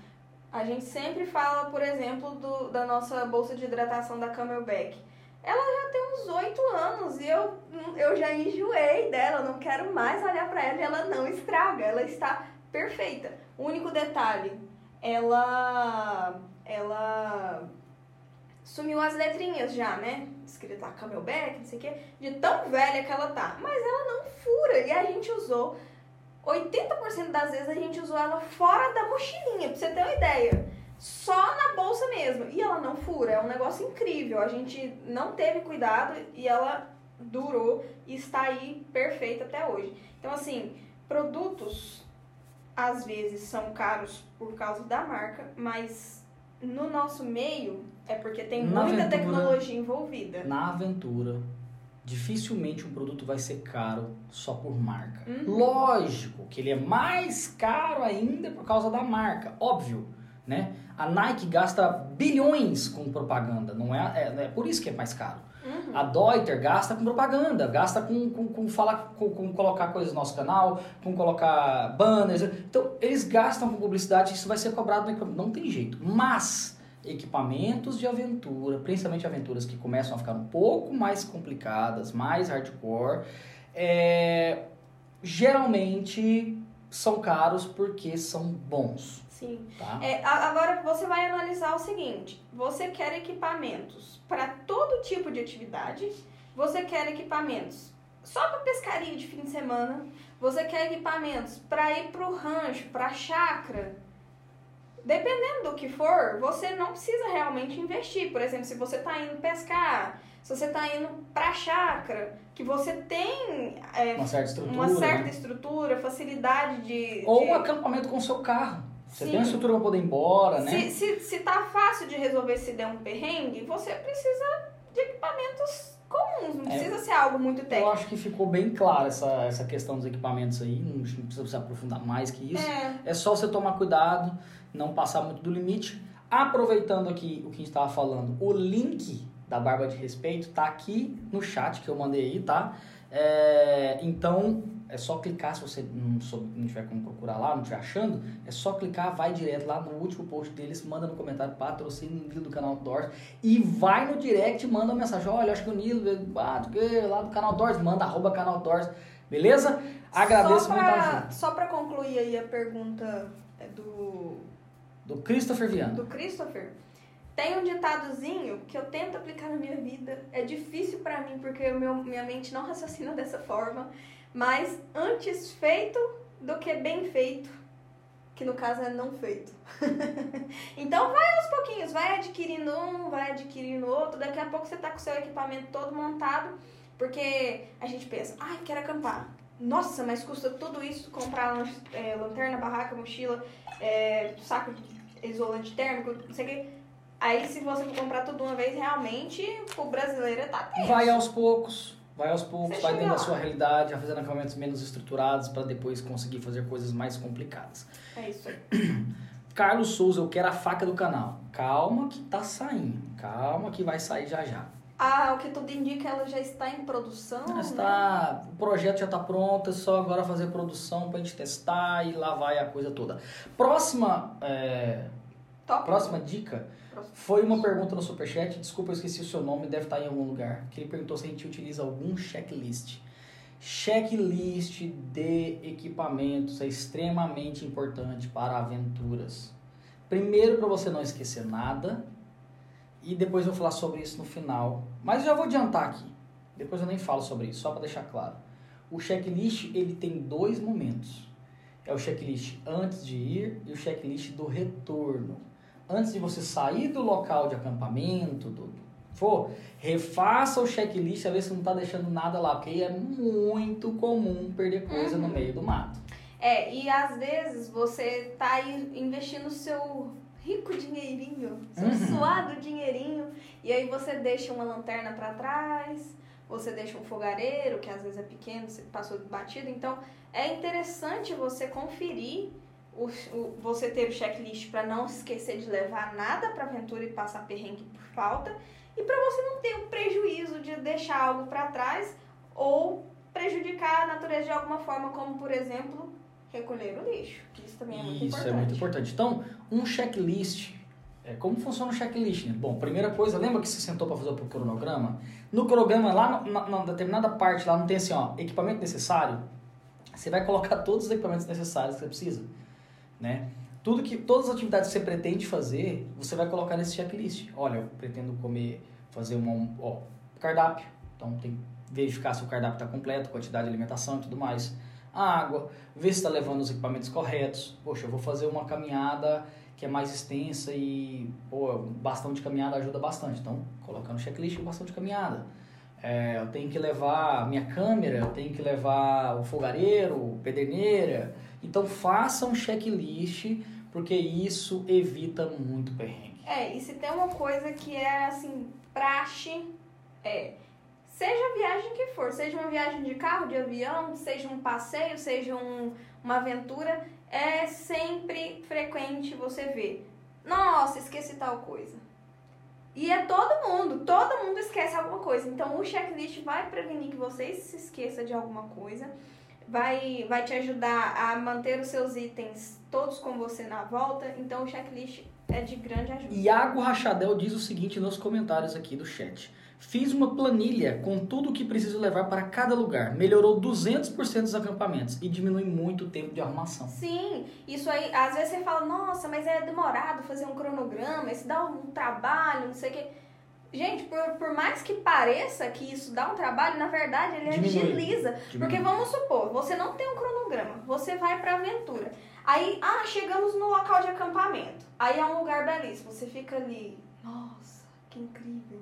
A gente sempre fala, por exemplo, do, da nossa bolsa de hidratação da Camelback. Ela já tem uns oito anos e eu, eu já enjoei dela, não quero mais olhar pra ela e ela não estraga, ela está perfeita. O único detalhe, ela ela sumiu as letrinhas já, né? Escrito lá Camelback, não sei o quê, de tão velha que ela tá. Mas ela não fura e a gente usou 80% das vezes a gente usou ela fora da mochilinha, pra você ter uma ideia. Só na bolsa mesmo. E ela não fura, é um negócio incrível. A gente não teve cuidado e ela durou e está aí perfeita até hoje. Então, assim, produtos às vezes são caros por causa da marca, mas no nosso meio é porque tem Na muita aventura- tecnologia envolvida. Na aventura, dificilmente um produto vai ser caro só por marca. Uhum. Lógico que ele é mais caro ainda por causa da marca, óbvio, né? A Nike gasta bilhões com propaganda, não é, é, é por isso que é mais caro. Uhum. A Deuter gasta com propaganda, gasta com, com, com falar, com, com colocar coisas no nosso canal, com colocar banners. Então, eles gastam com publicidade, isso vai ser cobrado. Não tem jeito. Mas, equipamentos de aventura, principalmente aventuras que começam a ficar um pouco mais complicadas, mais hardcore, é, geralmente são caros porque são bons, Sim. tá? É, agora você vai analisar o seguinte: você quer equipamentos para todo tipo de atividade, você quer equipamentos só para pescaria de fim de semana, você quer equipamentos para ir para o rancho, para a chácara. Dependendo do que for, você não precisa realmente investir. Por exemplo, se você está indo pescar, se você está indo para a chácara, que você tem é, Uma certa estrutura. uma certa né? estrutura, facilidade de. Ou de... um acampamento com o seu carro. Você Sim. tem uma estrutura para poder ir embora, né? Se, se, se tá fácil de resolver se der um perrengue, você precisa de equipamentos comuns, não É. precisa ser algo muito Eu técnico. acho que ficou bem clara essa, essa questão dos equipamentos aí, não, não precisa se aprofundar mais que isso. É, É só você tomar cuidado, não passar muito do limite. Aproveitando aqui o que a gente estava falando, o link da Barba de Respeito tá aqui no chat que eu mandei aí, tá? É, então é só clicar, se você não, souber, não tiver como procurar lá, não estiver achando, é só clicar, vai direto lá no último post deles, manda no comentário patrocínio Nilo do canal Doors e vai no direct, manda uma mensagem, olha, acho que o Nilo ah, do que, lá do canal Doors, manda arroba canal Doors, beleza? Agradeço só muito a ajuda. pra, só pra concluir aí a pergunta Do Christopher Viana. do Christopher, tem um ditadozinho que eu tento aplicar na minha vida. É difícil pra mim porque meu, minha mente não raciocina dessa forma. Mas antes feito do que bem feito. que no caso é não feito. então vai aos pouquinhos, vai adquirindo um, vai adquirindo outro, daqui a pouco você tá com o seu equipamento todo montado, porque a gente pensa, ai, quero acampar. Nossa, mas custa tudo isso comprar é, lanterna, barraca, mochila, é, saco de isolante térmico, não sei o que. Aí se você for comprar tudo uma vez, realmente o brasileiro tá tenso. Vai aos poucos, vai aos poucos, vai dentro da sua realidade, vai fazendo acampamentos menos estruturados para depois conseguir fazer coisas mais complicadas. É isso aí. Carlos Souza, eu quero a faca do canal. Calma que tá saindo. Calma que vai sair já já. Ah, o que tudo indica, ela já está em produção, né? Está, o projeto já está pronto, é só agora fazer produção para a gente testar e lá vai a coisa toda. Próxima, é, próxima dica Próximo. foi uma pergunta no Superchat. Desculpa, eu esqueci o seu nome, deve estar em algum lugar. Que ele perguntou se a gente utiliza algum checklist. Checklist de equipamentos é extremamente importante para aventuras. Primeiro, para você não esquecer nada. E depois eu vou falar sobre isso no final. Mas eu já vou adiantar aqui. Depois eu nem falo sobre isso, só para deixar claro. O checklist ele tem dois momentos. É o checklist antes de ir e o checklist do retorno. Antes de você sair do local de acampamento, do, for, refaça o checklist a ver se não está deixando nada lá, porque aí é muito comum perder coisa no Uhum. meio do mato. É, e às vezes você tá aí investindo o seu rico dinheirinho, seu Uhum. suado dinheirinho, e aí você deixa uma lanterna pra trás, você deixa um fogareiro, que às vezes é pequeno, você passou batido, então é interessante você conferir o, o- você ter o checklist para não esquecer de levar nada pra aventura e passar perrengue por falta, e para você não ter o prejuízo de deixar algo pra trás ou prejudicar a natureza de alguma forma, como por exemplo, recolher o lixo, também é muito Isso importante. é muito importante. Então, um checklist. É, como funciona o checklist? Né? Bom, primeira coisa, lembra que você sentou para fazer o cronograma? No cronograma, lá na, na determinada parte, lá não tem assim, ó, equipamento necessário. Você vai colocar todos os equipamentos necessários que você precisa, né? Tudo que, todas as atividades que você pretende fazer, você vai colocar nesse checklist. Olha, eu pretendo comer, fazer um, ó, cardápio. Então, tem que verificar se o cardápio está completo, quantidade de alimentação e tudo mais. Água, ver se está levando os equipamentos corretos. Poxa, eu vou fazer uma caminhada que é mais extensa e, pô, bastão de caminhada ajuda bastante. Então, colocar no checklist o bastão de caminhada. É, eu tenho que levar a minha câmera, eu tenho que levar o fogareiro, pederneira. Então, faça um checklist, porque isso evita muito perrengue. É, e se tem uma coisa que é assim, praxe, é. Seja a viagem que for, seja uma viagem de carro, de avião, seja um passeio, seja um- uma aventura, é sempre frequente você ver. Nossa, esqueci tal coisa. E é todo mundo, todo mundo esquece alguma coisa. Então o checklist vai prevenir que você se esqueça de alguma coisa, vai, vai te ajudar a manter os seus itens todos com você na volta. Então o checklist é de grande ajuda. Iago Rachadel diz o seguinte nos comentários aqui do chat. Fiz uma planilha com tudo o que preciso levar para cada lugar. Melhorou 200% dos acampamentos e diminui muito o tempo de arrumação. Sim, isso aí, às vezes você fala, nossa, mas é demorado fazer um cronograma, isso dá um trabalho, não sei o quê. Gente, por, por mais que pareça que isso dá um trabalho, na verdade ele Diminui. agiliza. Diminui. Porque vamos supor, você não tem um cronograma, você vai pra aventura. Aí, ah, chegamos no local de acampamento. Aí é um lugar belíssimo, você fica ali, nossa, que incrível.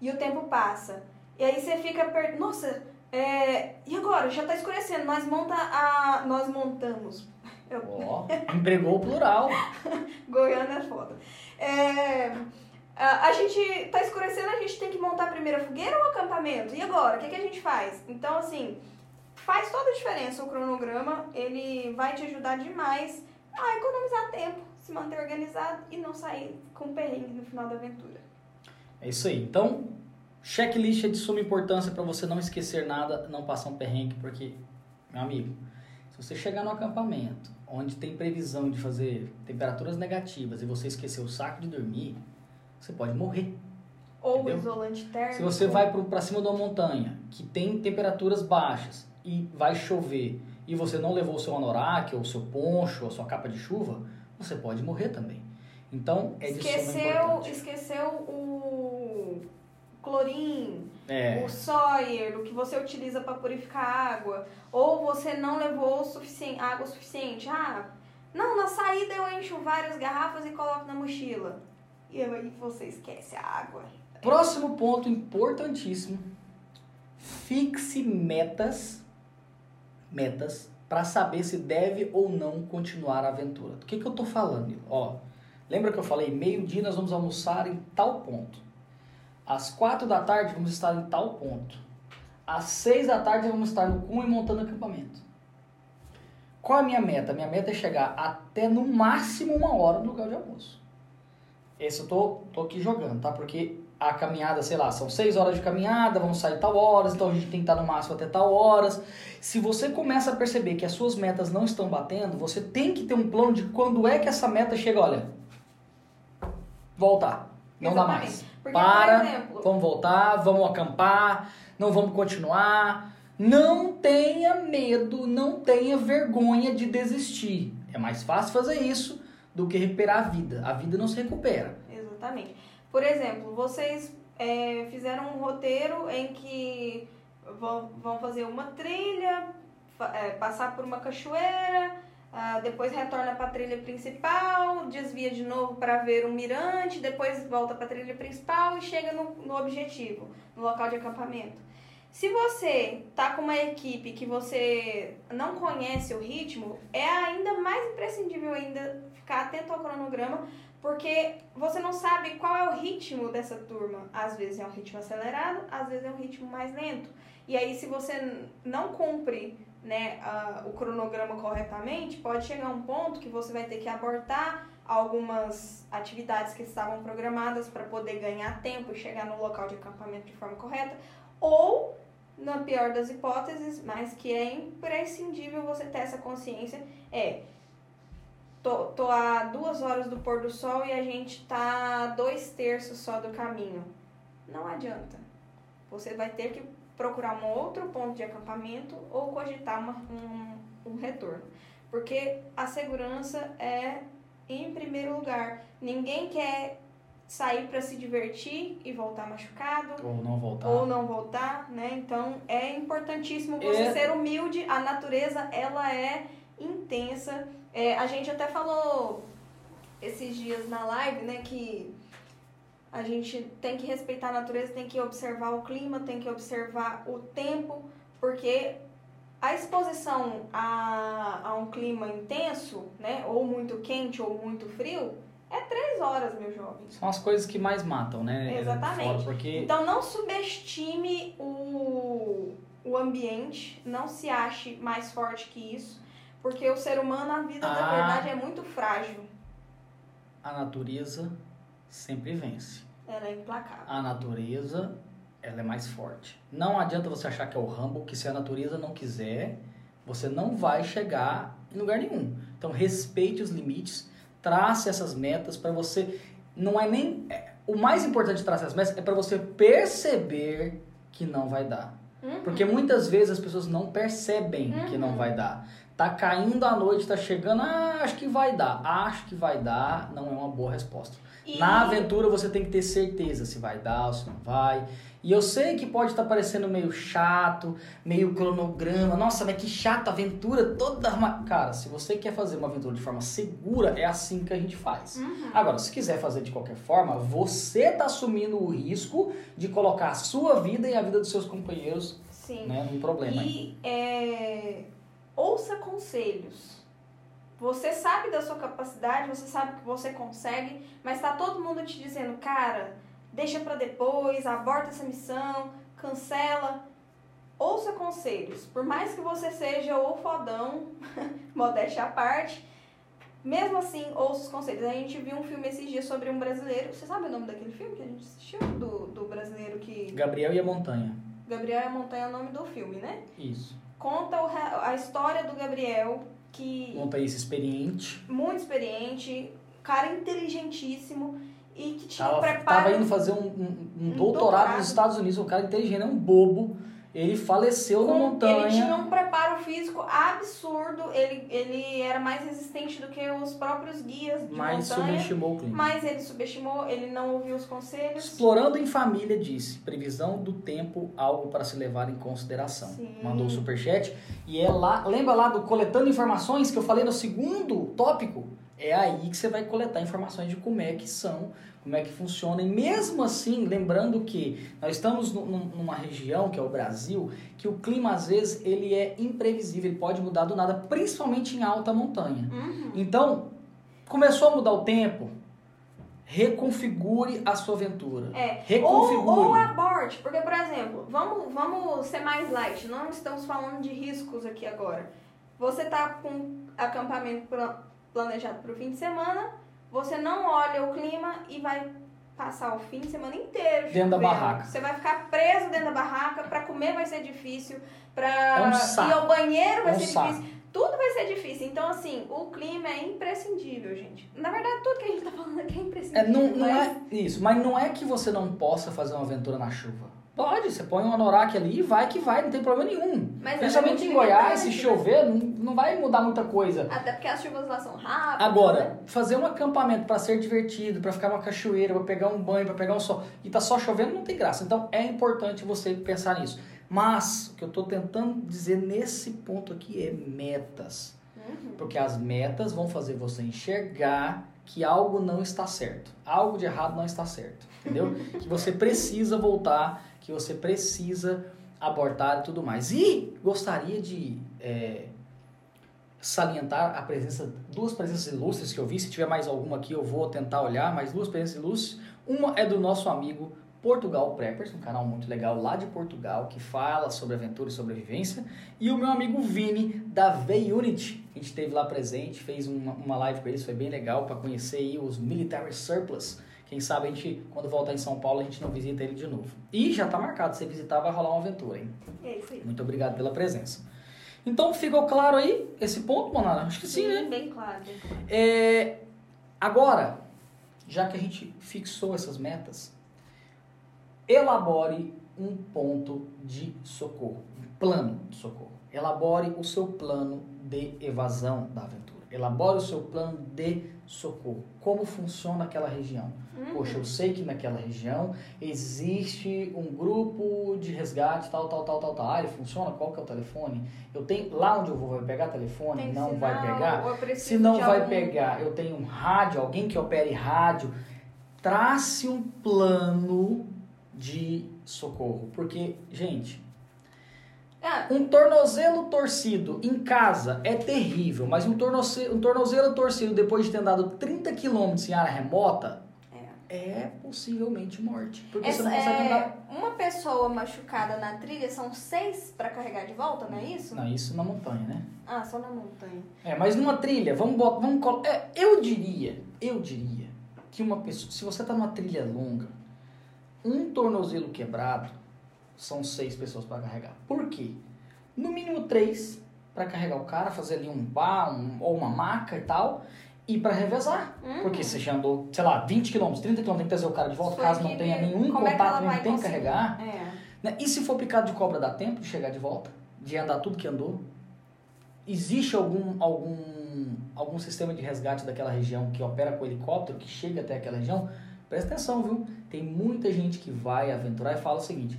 E o tempo passa. E aí você fica, per... nossa, é... e agora? Já tá escurecendo, nós monta a... nós montamos. Eu... Ó, empregou o plural. Goiânia é foda. É, a, gente tá escurecendo, a gente tem que montar a primeira fogueira ou acampamento? E agora? O que, que a gente faz? Então, assim, faz toda a diferença o cronograma, ele vai te ajudar demais a economizar tempo, se manter organizado e não sair com perrengue no final da aventura. É isso aí. Então, checklist é de suma importância para você não esquecer nada, não passar um perrengue, porque, meu amigo, se você chegar no acampamento onde tem previsão de fazer temperaturas negativas e você esquecer o saco de dormir, você pode morrer. Ou Entendeu? isolante térmico. Se você vai para cima de uma montanha que tem temperaturas baixas e vai chover e você não levou o seu anorak, ou o seu poncho, ou a sua capa de chuva, você pode morrer também. Então, é suma Esqueceu, esqueceu o clorim, É, o Sawyer, o que você utiliza para purificar água, ou você não levou o suficiente, água suficiente. Ah, Não, na saída eu encho várias garrafas e coloco na mochila. E aí você esquece a água. Próximo ponto importantíssimo. Fixe metas, metas para saber se deve ou não continuar a aventura. Do que, que eu tô falando? Ó, lembra que eu falei meio-dia nós vamos almoçar em tal ponto. Às quatro da tarde vamos estar em tal ponto. Às seis da tarde vamos estar no cume montando acampamento. Qual a minha meta? Minha meta é chegar até no máximo uma hora no lugar de almoço. Esse eu tô, tô aqui jogando, tá? Porque a caminhada, sei lá, são seis horas de caminhada, vamos sair tal horas, então a gente tem que estar no máximo até tal horas. Se você começa a perceber que as suas metas não estão batendo, você tem que ter um plano de quando é que essa meta chega, olha, voltar. Não Exatamente. dá mais. Porque, Para, exemplo, vamos voltar, vamos acampar, não vamos continuar. Não tenha medo, não tenha vergonha de desistir. É mais fácil fazer isso do que recuperar a vida. A vida não se recupera. Exatamente. Por exemplo, vocês é, fizeram um roteiro em que vão, vão fazer uma trilha, é, passar por uma cachoeira, ah, depois retorna para a trilha principal, desvia de novo para ver um mirante, depois volta para a trilha principal e chega no, no objetivo, no local de acampamento. Se você tá com uma equipe que você não conhece o ritmo, é ainda mais imprescindível ainda ficar atento ao cronograma, porque você não sabe qual é o ritmo dessa turma. Às vezes é um ritmo acelerado, às vezes é um ritmo mais lento. E aí, se você não cumpre né, a- o cronograma corretamente, pode chegar um ponto que você vai ter que abortar algumas atividades que estavam programadas para poder ganhar tempo e chegar no local de acampamento de forma correta, ou, na pior das hipóteses, mas que é imprescindível você ter essa consciência, é tô, tô a duas horas do pôr do sol e a gente tá a dois terços só do caminho. Não adianta. Você vai ter que procurar um outro ponto de acampamento ou cogitar uma- um, um retorno. Porque a segurança é em primeiro lugar. Ninguém quer sair para se divertir e voltar machucado Ou não voltar. ou não voltar, né? Então é importantíssimo você É. ser humilde. A natureza ela é intensa. É, a gente até falou esses dias na live, né, que a gente tem que respeitar a natureza, tem que observar o clima, tem que observar o tempo, porque a exposição a, a um clima intenso, né, ou muito quente ou muito frio, é três horas, meu jovem. São as coisas que mais matam, né? Exatamente. Fora, porque Então não subestime o, o ambiente, não se ache mais forte que isso, porque o ser humano, a vida da Ah. verdade é muito frágil. a natureza sempre vence. Ela é implacável. A natureza, ela é mais forte. Não adianta você achar que é o Rambo, que se a natureza não quiser, você não vai chegar em lugar nenhum. Então respeite os limites, trace essas metas para você. Não é nem. é, o mais importante de traçar as metas é para você perceber que não vai dar. Uhum. Porque muitas vezes as pessoas não percebem que não Uhum. vai dar. Tá caindo a noite, tá chegando, ah, acho que vai dar. Acho que vai dar, não é uma boa resposta. E- Na aventura você tem que ter certeza se vai dar ou se não vai. E eu sei que pode estar parecendo meio chato, meio cronograma. Nossa, mas que chato, aventura toda. Cara, se você quer fazer uma aventura de forma segura, é assim que a gente faz. Uhum. Agora, se quiser fazer de qualquer forma, você tá assumindo o risco de colocar a sua vida e a vida dos seus companheiros Sim. né, num problema. E é, ouça conselhos. Você sabe da sua capacidade, você sabe que você consegue, mas tá todo mundo te dizendo, cara, deixa pra depois, aborta essa missão, cancela. Ouça conselhos. Por mais que você seja o fodão, modéstia à parte, mesmo assim, ouça os conselhos. A gente viu um filme esses dias sobre um brasileiro. Você sabe o nome daquele filme que a gente assistiu? Do, do brasileiro que. Gabriel e a Montanha. Gabriel e a Montanha é o nome do filme, né? Isso. conta a história do Gabriel, que Montanhista experiente. muito experiente, cara inteligentíssimo e que tinha um Tava, preparo. tava indo fazer um, um- um Um doutorado, doutorado. nos Estados Unidos. Um cara inteligente, é um bobo. Ele faleceu na Com- montanha. Ele tinha um preparo físico absurdo, ele, ele era mais resistente do que os próprios guias de mas montanha. subestimou o clima. Mas ele subestimou, ele não ouviu os conselhos. Explorando em família disse: previsão do tempo, algo para se levar em consideração. Sim. Mandou o superchat. E é lá, lembra lá do coletando informações que eu falei no segundo tópico? É aí que você vai coletar informações de como é que são, como é que funciona. E mesmo assim, lembrando que nós estamos nu- num- numa região, que é o Brasil, que o clima às vezes ele é imprevisível, ele pode mudar do nada, principalmente em alta montanha. Uhum. Então, começou a mudar o tempo, reconfigure a sua aventura. É. Reconfigure. Ou, ou aborte, porque, por exemplo, vamos, vamos ser mais light, não estamos falando de riscos aqui agora. Você tá com acampamento planejado para o fim de semana, você não olha o clima e vai passar o fim de semana inteiro Dentro da chovendo. barraca. Você vai ficar preso dentro da barraca, para comer vai ser difícil, para É um ir ao banheiro vai É um ser saco. difícil. Tudo vai ser difícil. Então, assim, o clima é imprescindível, gente. Na verdade, tudo que a gente tá falando aqui é É, imprescindível. não, não mas- é isso, mas não é que você não possa fazer uma aventura na chuva. Pode, você põe um anorak ali e vai que vai, não tem problema nenhum. Mas é Principalmente em Goiás, se chover, não, não vai mudar muita coisa. Até porque as chuvas lá são rápidas. Agora, né? fazer um acampamento para ser divertido, para ficar numa cachoeira, para pegar um banho, para pegar um sol, e tá só chovendo, não tem graça. Então é importante você pensar nisso. Mas o que eu tô tentando dizer nesse ponto aqui é metas. Uhum. Porque as metas vão fazer você enxergar que algo não está certo. Algo de errado não está certo. Entendeu? que você precisa voltar, que você precisa abortar e tudo mais. E gostaria de é, salientar a presença, duas presenças ilustres que eu vi. Se tiver mais alguma aqui, eu vou tentar olhar, mas duas presenças ilustres. Uma é do nosso amigo Portugal Preppers, um canal muito legal lá de Portugal, que fala sobre aventura e sobrevivência. E o meu amigo Vini, da V-Unit. A gente esteve lá presente, fez uma, uma live com eles, foi bem legal para conhecer os Military Surplus. Quem sabe a gente, quando voltar em São Paulo, a gente não visita ele de novo. E já tá marcado, se você visitar, vai rolar uma aventura, hein? É isso aí. Muito obrigado pela presença. Então, ficou claro aí esse ponto, Monara? Acho que sim, né? Bem claro, bem claro. É, agora, já que a gente fixou essas metas, elabore um ponto de socorro, um plano de socorro. Elabore o seu plano de evasão da aventura. Elabore o seu plano de socorro. Como funciona aquela região? Uhum. Poxa, eu sei que naquela região existe um grupo de resgate, tal, tal, tal, tal, tal. Ah, ele funciona? Qual que é o telefone? Eu tenho lá onde eu vou vai pegar telefone? Tem não sinal, vai pegar? Se não vai algum- pegar, eu tenho um rádio, alguém que opere rádio. Trace um plano de socorro. Porque, gente, Ah, um tornozelo torcido em casa é terrível, mas um tornozelo, um tornozelo torcido depois de ter andado 30 km em área remota é possivelmente morte. Porque você essa, não consegue andar. é, uma pessoa machucada na trilha são seis pra carregar de volta, não é isso? Não, isso na montanha, né? Ah, só na montanha. É, mas numa trilha, vamos botar, vamos colo- é, eu diria, eu diria que uma pessoa, se você tá numa trilha longa, um tornozelo quebrado são seis pessoas para carregar. Por quê? No mínimo três para carregar o cara, fazer ali um bar, um, ou uma maca e tal, e para revezar. Hum. Porque você já andou, sei lá, 20 km, 30 km, tem que trazer o cara de volta, caso não tenha nenhum como é que contato, tem que carregar. É. Né? E se for picado de cobra, dá tempo de chegar de volta? De andar tudo que andou? Existe algum, algum, algum sistema de resgate daquela região que opera com helicóptero, que chega até aquela região? Presta atenção, viu? Tem muita gente que vai aventurar e fala o seguinte: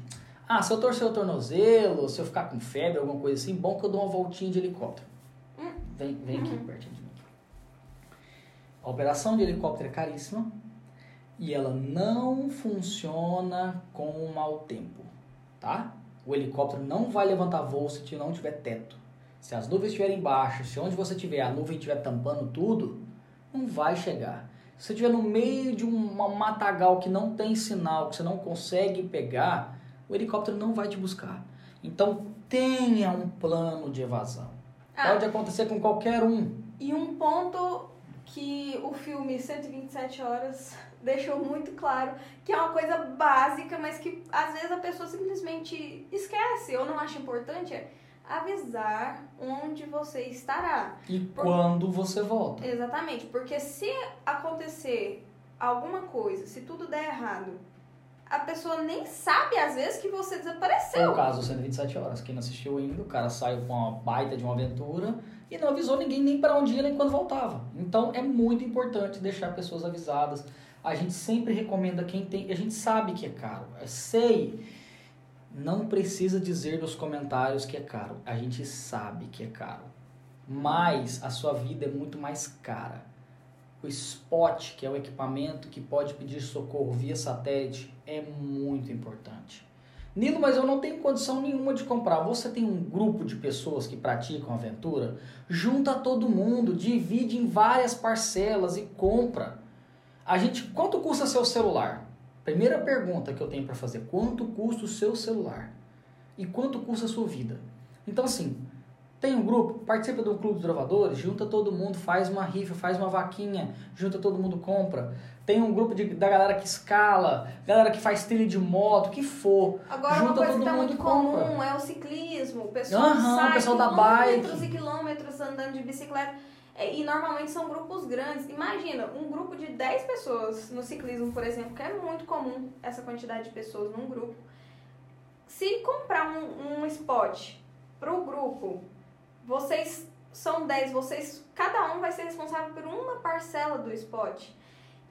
Ah, se eu torcer o tornozelo, se eu ficar com febre, alguma coisa assim, bom que eu dou uma voltinha de helicóptero. Hum. Vem, vem aqui pertinho de mim. A operação de helicóptero é caríssima e ela não funciona com o mau tempo, tá? O helicóptero não vai levantar voo se não tiver teto. Se as nuvens estiverem baixas, se onde você estiver a nuvem estiver tampando tudo, não vai chegar. Se você estiver no meio de uma matagal que não tem sinal, que você não consegue pegar, o helicóptero não vai te buscar. Então tenha um plano de evasão. Ah. Pode acontecer com qualquer um. E um ponto que o filme 127 Horas deixou muito claro, que é uma coisa básica, mas que às vezes a pessoa simplesmente esquece ou não acha importante, é avisar onde você estará. E quando você volta. Exatamente, porque se acontecer alguma coisa, se tudo der errado, a pessoa nem sabe, às vezes, que você desapareceu. o caso do 127 horas. Quem não assistiu ainda, o cara saiu com uma baita de uma aventura e não avisou ninguém nem para onde ia nem quando voltava. Então é muito importante deixar pessoas avisadas. A gente sempre recomenda quem tem. A gente sabe que é caro. Eu sei. Não precisa dizer nos comentários que é caro. A gente sabe que é caro. Mas a sua vida é muito mais cara. O spot, que é o equipamento que pode pedir socorro via satélite, é muito importante. Nilo, mas eu não tenho condição nenhuma de comprar. Você tem um grupo de pessoas que praticam aventura? Junta todo mundo, divide em várias parcelas e compra. A gente, quanto custa seu celular? Primeira pergunta que eu tenho para fazer: quanto custa o seu celular? E quanto custa a sua vida? Então assim, tem um grupo, participa do clube de trovadores, junta todo mundo, faz uma rifa, faz uma vaquinha, junta todo mundo, compra. Tem um grupo de, da galera que escala, galera que faz trilha de moto, o que for. Agora, Junta uma coisa todo que tá mundo muito compra. comum é o ciclismo. O pessoal sai o pessoal da quilômetros bike. e quilômetros andando de bicicleta. É, E normalmente são grupos grandes. Imagina, um grupo de 10 pessoas no ciclismo, por exemplo, que é muito comum essa quantidade de pessoas num grupo. Se comprar um, um spot pro grupo, vocês são 10, vocês, cada um vai ser responsável por uma parcela do spot.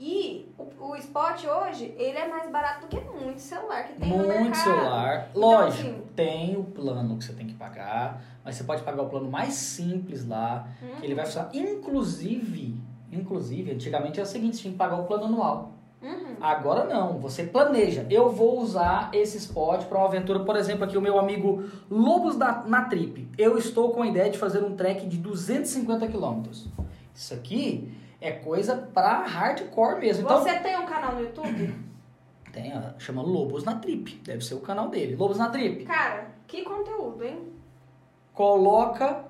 E o, o spot hoje, ele é mais barato do que muito celular que tem no mercado. Muito celular. Então, Lógico, assim- tem o plano que você tem que pagar, mas você pode pagar o plano mais simples lá, que ele vai funcionar. Inclusive, inclusive, antigamente era o seguinte, você tinha que pagar o plano anual. Uhum. Agora não, você planeja. Eu vou usar esse spot para uma aventura, por exemplo, aqui o meu amigo Lobos da, na Trip. Eu estou com a ideia de fazer um trek de 250 quilômetros. Isso aqui é coisa para hardcore mesmo. Então, Você tem um canal no YouTube? tem, chama Lobos na Trip. Deve ser o canal dele. Lobos na Trip. Cara, que conteúdo, hein? Coloca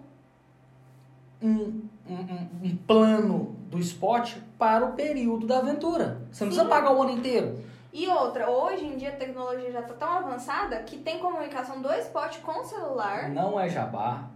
um, um, um- um plano do spot para o período da aventura. Você não Sim. precisa pagar o ano inteiro. E outra, hoje em dia a tecnologia já tá tão avançada que tem comunicação do spot com o celular. Não é jabá.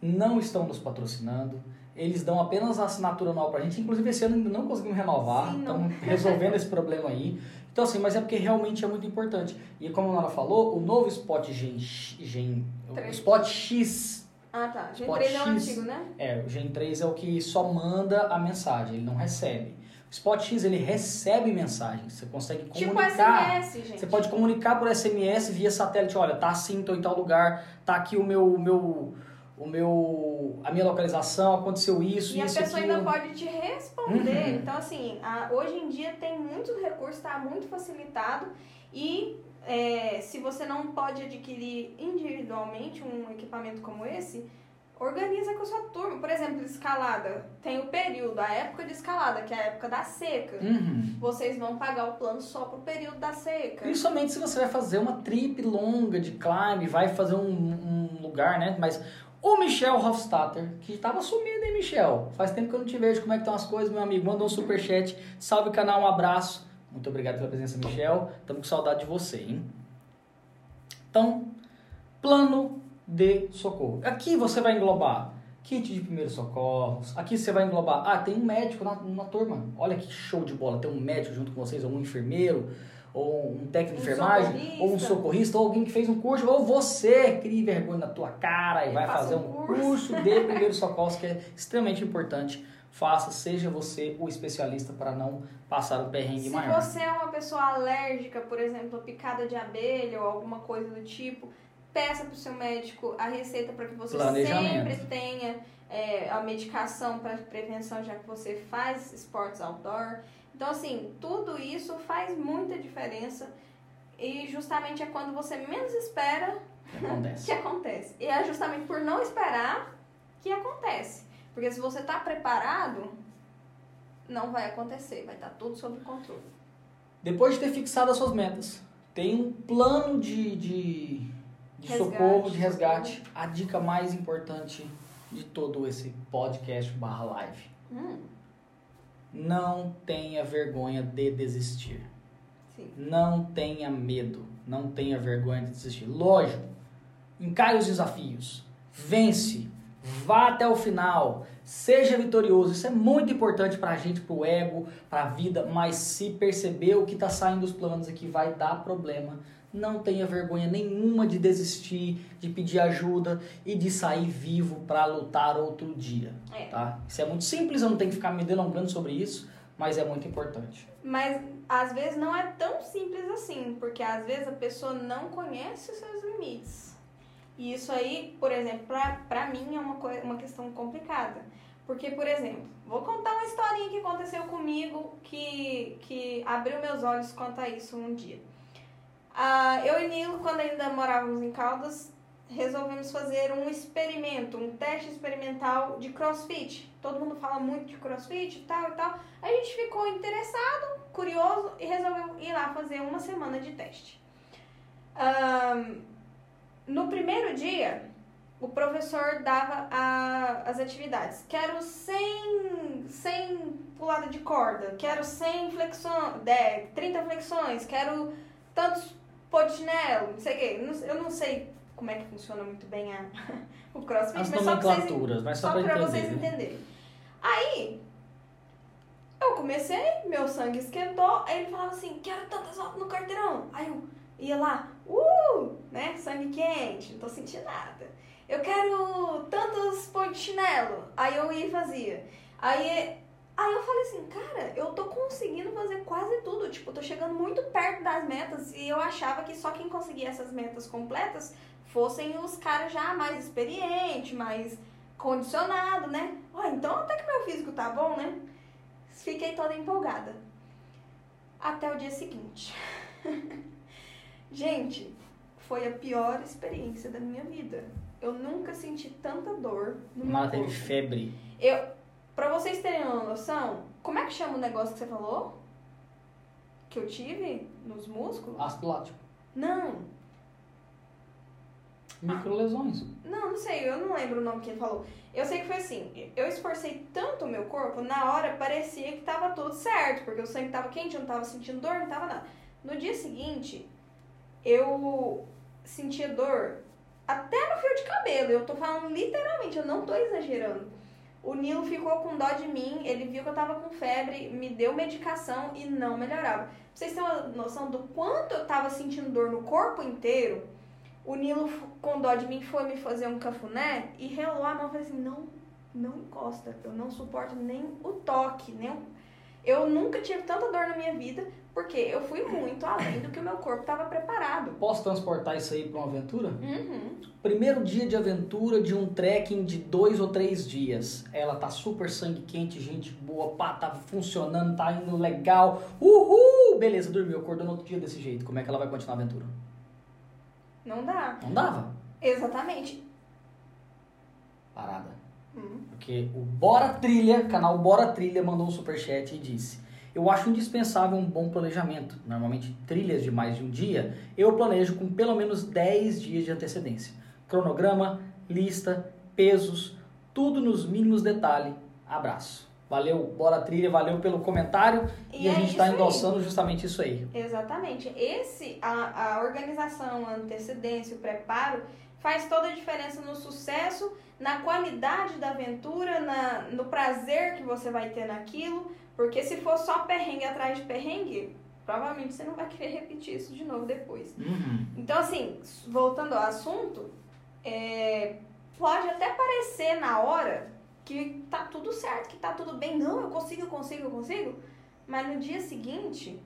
Não estão nos patrocinando. Eles dão apenas a assinatura anual pra gente. Inclusive, esse ano ainda não conseguimos renovar. Sim, não. Estamos resolvendo esse problema aí. Então, assim, mas é porque realmente é muito importante. E como a Nora falou, o novo Spot Gen, Gen. Spot X, Ah, tá. Gen Spot 3 é o X. antigo, né? é, o Gen 3 é o que só manda a mensagem, ele não recebe. O Spot X, ele recebe mensagem. Você consegue Tipo comunicar. SMS, gente. Você pode comunicar por SMS via satélite, olha, tá assim, tô em tal lugar, tá aqui o meu, o meu, o meu, a minha localização, aconteceu isso, E a isso, pessoa aquilo. ainda pode te responder. Uhum. Então, assim, a- hoje em dia tem muitos recursos, está muito facilitado. E é, se você não pode adquirir individualmente um equipamento como esse, organiza com a sua turma. Por exemplo, escalada. Tem o período, a época de escalada, que é a época da seca. Uhum. Vocês vão pagar o plano só pro período da seca. Principalmente se você vai fazer uma trip longa de climb, vai fazer um, um lugar, né? Mas o Michel Hofstadter, que tava sumido, hein, Michel? Faz tempo que eu não te vejo. Como é que estão as coisas, meu amigo? Manda um superchat. Salve canal, um abraço. Muito obrigado pela presença, Michel. Estamos com saudade de você, hein? Então, plano de socorro. Aqui você vai englobar kit de primeiros socorros. Aqui você vai englobar. Ah, tem um médico na, na turma. Olha que show de bola. Tem um médico junto com vocês, ou um enfermeiro, ou um técnico de Um enfermagem, socorrista. ou um socorrista, ou alguém que fez um curso, ou você crie vergonha na tua cara e vai fazer um um curso. curso de primeiros socorros, que é extremamente importante. Faça, seja você o especialista para não passar o perrengue Se maior. você é uma pessoa alérgica, por exemplo, a picada de abelha ou alguma coisa do tipo, peça para o seu médico a receita para que você sempre tenha é, a medicação para prevenção, já que você faz esportes outdoor. Então, assim, tudo isso faz muita diferença e justamente é quando você menos espera que acontece. que acontece. E é justamente por não esperar que acontece. Porque se você está preparado, não vai acontecer, vai estar tudo sob controle. Depois de ter fixado as suas metas, tem um plano de, de, de Resgate. socorro, de resgate. A dica mais importante de todo esse podcast barra live. Hum, Não tenha vergonha de desistir. sim. Não tenha medo. Não tenha vergonha de desistir. Lógico, encare os desafios. Vence. Vá até o final. Seja vitorioso, isso é muito importante pra gente, pro ego, pra vida, mas se perceber o que tá saindo dos planos aqui vai dar problema. Não tenha vergonha nenhuma de desistir, de pedir ajuda e de sair vivo para lutar outro dia, É. tá? Isso é muito simples, eu não tenho que ficar me delongando sobre isso, mas é muito importante. Mas às vezes não é tão simples assim, porque às vezes a pessoa não conhece os seus limites. E isso aí, por exemplo, pra, mim é uma, coi- uma questão complicada. Porque, por exemplo, vou contar uma historinha que aconteceu comigo que, que abriu meus olhos quanto a isso um dia. Ah, eu e Nilo, quando ainda morávamos em Caldas, resolvemos fazer um experimento, um teste experimental de crossfit. Todo mundo fala muito de crossfit e tal e tal. A gente ficou interessado, curioso e resolveu ir lá fazer uma semana de teste. Ahn, no primeiro dia, o professor dava a- as atividades. Quero 100, 100 pulada de corda, quero 100 flexões, 30 flexões, quero tantos polichinelo, não sei o quê. Eu não sei como é que funciona muito bem a, o crossfit, As mas só pra vocês mas só, só pra vocês entenderem. Aí, eu comecei, meu sangue esquentou, aí ele falava assim, quero tantas voltas no quarteirão. Aí eu ia lá, uh, né, sangue quente, não tô sentindo nada. Eu quero tantos põe de chinelo. Aí eu ia e fazia. Aí, aí eu falei assim, cara, eu tô conseguindo fazer quase tudo. Tipo, tô chegando muito perto das metas e eu achava que só quem conseguia essas metas completas fossem os caras já mais experientes, mais condicionado, né? Ó, então até que meu físico tá bom, né? Fiquei toda empolgada. Até o dia seguinte. Gente, foi a pior experiência da minha vida. Eu nunca senti tanta dor no meu Mara teve febre. Eu, pra vocês terem uma noção, como é que chama o negócio que você falou? Que eu tive nos músculos? Ácido lático. Não, Microlesões. Não, não sei, eu não lembro o nome que ele falou. Eu sei que foi assim, eu esforcei tanto o meu corpo, na hora parecia que tava tudo certo, porque o sangue tava quente, eu não tava sentindo dor, não tava nada. No dia seguinte, eu sentia dor até no fio de cabelo, eu tô falando literalmente, eu não tô exagerando. O Nilo ficou com dó de mim, ele viu que eu tava com febre, me deu medicação e não melhorava. Pra vocês terem uma noção do quanto eu tava sentindo dor no corpo inteiro, o Nilo, com dó de mim, foi me fazer um cafuné e relou a mão e falei assim: não, não encosta, eu não suporto nem o toque, nem o... Eu nunca tive tanta dor na minha vida porque eu fui muito além do que o meu corpo estava preparado. Posso transportar isso aí pra uma aventura? Uhum. Primeiro dia de aventura de um trekking de dois ou três dias. Ela tá super sangue quente, gente boa, pá, tá funcionando, tá indo legal. Uhul! Beleza, dormiu, acordou no outro dia desse jeito. Como é que ela vai continuar a aventura? Não dá. Não dava. Exatamente. Parada. Hum. Porque o Bora Trilha, canal Bora Trilha, mandou um superchat e disse: Eu acho indispensável um bom planejamento. Normalmente, trilhas de mais de um dia, eu planejo com pelo menos 10 dias de antecedência. Cronograma, lista, pesos, tudo nos mínimos detalhes. Abraço. Valeu, Bora Trilha, valeu pelo comentário. E, E a é gente está isso aí. endossando justamente isso aí. Exatamente. Esse, a, a organização, a antecedência, o preparo, faz toda a diferença no sucesso, na qualidade da aventura, na, no prazer que você vai ter naquilo. Porque se for só perrengue atrás de perrengue, provavelmente você não vai querer repetir isso de novo depois. Uhum. Então, assim, voltando ao assunto, é, pode até parecer na hora que tá tudo certo, que tá tudo bem. Não, eu consigo, eu consigo, eu consigo. Mas no dia seguinte,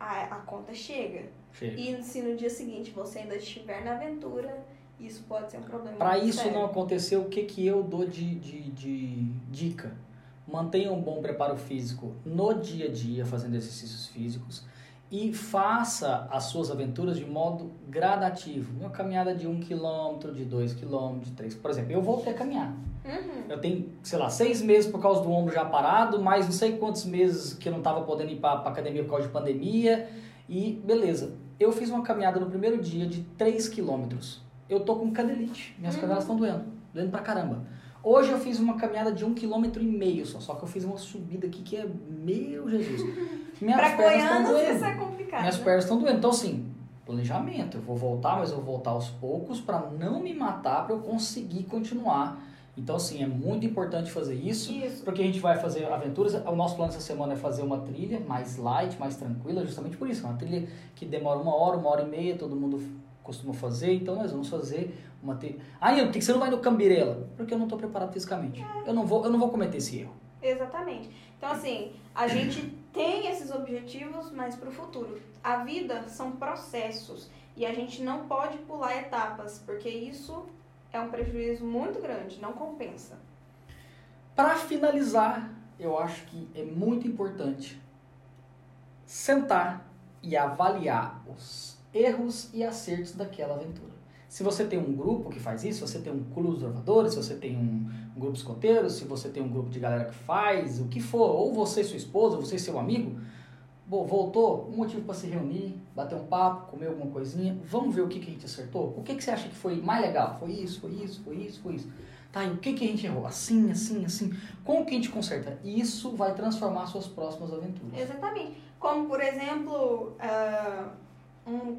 a, a conta chega. Chega. E se no dia seguinte você ainda estiver na aventura, isso pode ser um problema. Para isso sério. não acontecer, o que, que eu dou de, de, de dica? Mantenha um bom preparo físico no dia a dia, fazendo exercícios físicos. E faça as suas aventuras de modo gradativo. Uma caminhada de 1 km, de 2 km, de 3 Por exemplo, eu voltei a caminhar. Uhum. Eu tenho, sei lá, seis meses por causa do ombro já parado, mais não sei quantos meses que eu não estava podendo ir para academia por causa de pandemia. E beleza, eu fiz uma caminhada no primeiro dia de 3 quilômetros. Eu tô com cadelite, minhas Uhum. cadelas estão doendo, doendo pra caramba. Hoje eu fiz uma caminhada de um quilômetro e meio só, só que eu fiz uma subida aqui que é, meu Jesus. Minhas Pra pernas estão doendo. isso é complicado. Minhas né? pernas estão doendo. Então, assim, planejamento. Eu vou voltar, mas eu vou voltar aos poucos para não me matar, para eu conseguir continuar Então, assim, é muito importante fazer isso, Isso. porque a gente vai fazer aventuras. O nosso plano essa semana é fazer uma trilha mais light, mais tranquila, justamente por isso. Uma trilha que demora uma hora, uma hora e meia, todo mundo costuma fazer. Então, nós vamos fazer uma trilha. Ah, por que você não vai no Cambirela? Porque eu não estou preparado fisicamente. Eu não vou, eu não vou cometer esse erro. Exatamente. Então, assim, a gente tem esses objetivos, mas para o futuro. A vida são processos e a gente não pode pular etapas, porque isso é um prejuízo muito grande, não compensa. Para finalizar, eu acho que é muito importante sentar e avaliar os erros e acertos daquela aventura. Se você tem um grupo que faz isso, se você tem um clube de observadores, se você tem um, grupo escoteiro, se você tem um grupo de galera que faz, o que for, ou você e sua esposa, você e seu amigo, bom, voltou, um motivo para se reunir, bater um papo, comer alguma coisinha, vamos ver o que, que a gente acertou? O que, que você acha que foi mais legal? Foi isso, foi isso, foi isso, foi isso. Tá, e o que, que a gente errou? Assim, assim, assim. Como que a gente conserta? Isso vai transformar suas próximas aventuras. Exatamente. Como, por exemplo, ah, um-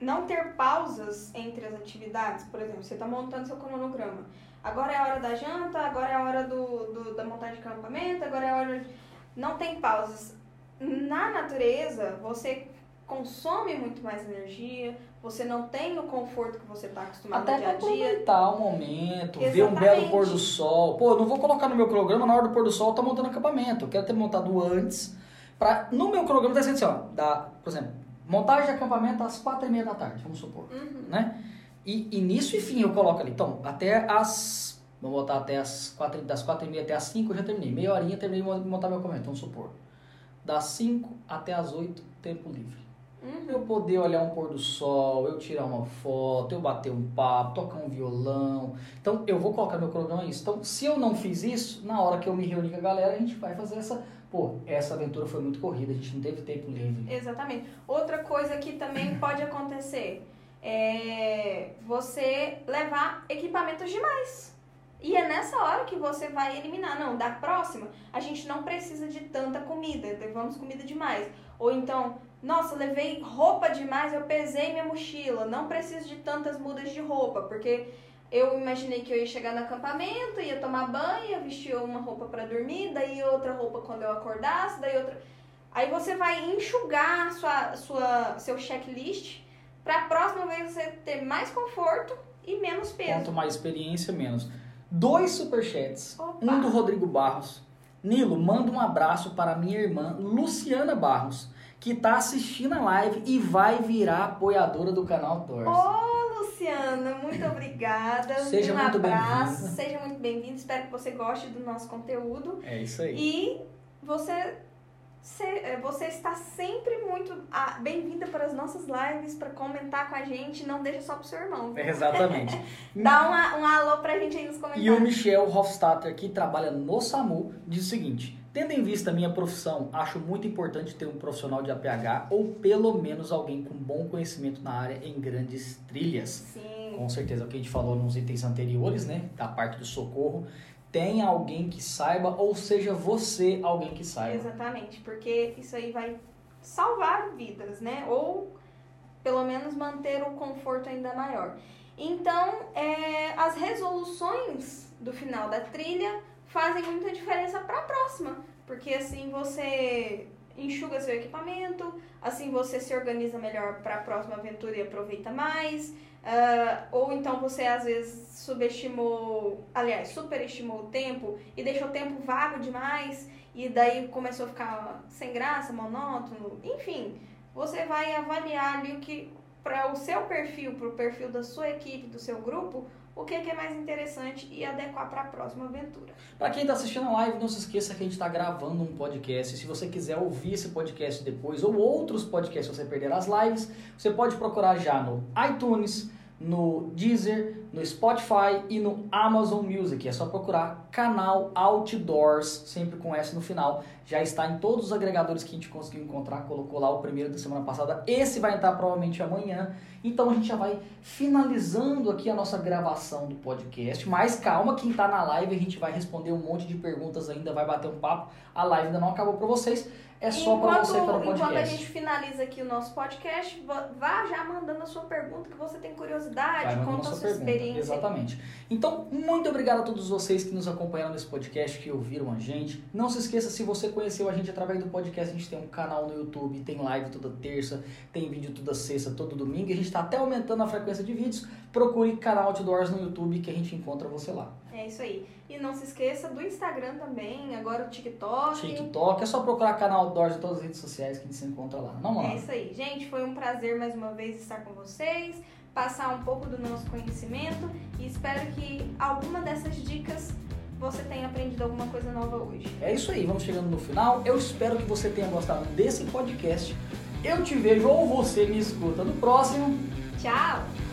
não ter pausas entre as atividades. Por exemplo, você está montando seu cronograma. Agora é a hora da janta, agora é a hora do, do- da montagem de acampamento, agora é a hora. De... Não tem pausas. Na natureza, você consome muito mais energia, você não tem o conforto que você está acostumado Até no dia a dia. aproveitar o momento, ver um Exatamente. belo pôr do sol. Pô, eu não vou colocar no meu cronograma na hora do pôr do sol, tá montando acampamento. Eu quero ter montado antes. Pra, no meu cronograma tá escrito assim, ó, da, por exemplo, montagem de acampamento às quatro e meia da tarde, vamos supor. Uhum. né? E início e fim eu coloco ali. Então, até as. Vamos botar até as quatro, das quatro e meia até as 5 eu já terminei. Meia horinha terminei de montar meu acampamento, vamos supor. Das 5 até as 8, tempo livre. Uhum. Eu poder olhar um pôr do sol, eu tirar uma foto, eu bater um papo, tocar um violão. Então, eu vou colocar meu cronograma isso. Então, se eu não fiz isso, na hora que eu me reunir com a galera, a gente vai fazer essa. Pô, essa aventura foi muito corrida, a gente não teve tempo livre. Exatamente. Outra coisa que também pode acontecer é você levar equipamentos demais. E é nessa hora que você vai eliminar. Não, da próxima, a gente não precisa de tanta comida, levamos comida demais. Ou então, nossa, levei roupa demais, eu pesei minha mochila, não preciso de tantas mudas de roupa, porque eu imaginei que eu ia chegar no acampamento, ia tomar banho, ia vestir uma roupa para dormir, daí outra roupa quando eu acordasse, daí outra. Aí você vai enxugar sua, sua, seu checklist para a próxima vez você ter mais conforto e menos peso. Quanto mais experiência, menos. Dois superchats. Opa. Um do Rodrigo Barros. Nilo, manda um abraço para minha irmã Luciana Barros, que está assistindo a live e vai virar apoiadora do canal Torres. Ô, Luciana, muito obrigada. Seja um muito abraço. Seja muito bem-vindo. Espero que você goste do nosso conteúdo. É isso aí. E você, eh, você está sempre muito ah, bem-vinda para as nossas lives, para comentar com a gente. Não deixa só pro seu irmão. viu? É, Exatamente. Dá uma, um alô pra gente aí nos E o comentários. Michel Hofstadter, que trabalha no SAMU, diz o seguinte: Tendo em vista a minha profissão, acho muito importante ter um profissional de APH ou pelo menos alguém com bom conhecimento na área em grandes trilhas. Sim. Com certeza, o que a gente falou nos itens anteriores, né? Da parte do socorro. Tem alguém que saiba, ou seja, você alguém que saiba. Exatamente, porque isso aí vai salvar vidas, né? Ou pelo menos manter o conforto ainda maior. Então, é, as resoluções do final da trilha fazem muita diferença para a próxima, porque assim você enxuga seu equipamento, assim você se organiza melhor para a próxima aventura e aproveita mais. ah, ou então você às vezes subestimou, aliás, superestimou o tempo e deixou o tempo vago demais e daí começou a ficar sem graça, monótono, enfim, você vai avaliar ali o que para o seu perfil, para o perfil da sua equipe, do seu grupo, o que, que é mais interessante e adequar para a próxima aventura. Para quem está assistindo a live, não se esqueça que a gente está gravando um podcast. Se você quiser ouvir esse podcast depois ou outros podcasts se você perder as lives, você pode procurar já no iTunes, no Deezer, no Spotify e no Amazon Music. É só procurar canal Outdoors, sempre com S no final. Já está em todos os agregadores que a gente conseguiu encontrar, colocou lá o primeiro da semana passada. Esse vai entrar provavelmente amanhã. Então a gente já vai finalizando aqui a nossa gravação do podcast. Mas calma, quem está na live, a gente vai responder um monte de perguntas ainda, vai bater um papo. A live ainda não acabou para vocês. É só para você o podcast. Enquanto a gente finaliza aqui o nosso podcast, vá já mandando a sua pergunta que você tem curiosidade, conta a sua pergunta. experiência. Exatamente. Então, muito obrigado a todos vocês que nos acompanharam nesse podcast, que ouviram a gente. Não se esqueça, se você conheceu a gente através do podcast, a gente tem um canal no YouTube, tem live toda terça, tem vídeo toda sexta, todo domingo. A gente está até aumentando a frequência de vídeos. Procure canal Outdoors no YouTube que a gente encontra você lá. É isso aí. E não se esqueça do Instagram também, agora o TikTok. TikTok, é só procurar canal Outdoors em todas as redes sociais que a gente se encontra lá. Não, É isso aí. Gente, foi um prazer mais uma vez estar com vocês, passar um pouco do nosso conhecimento e espero que alguma dessas dicas você tenha aprendido alguma coisa nova hoje. É isso aí, vamos chegando no final. Eu espero que você tenha gostado desse podcast. Eu te vejo ou você me escuta no próximo. Tchau!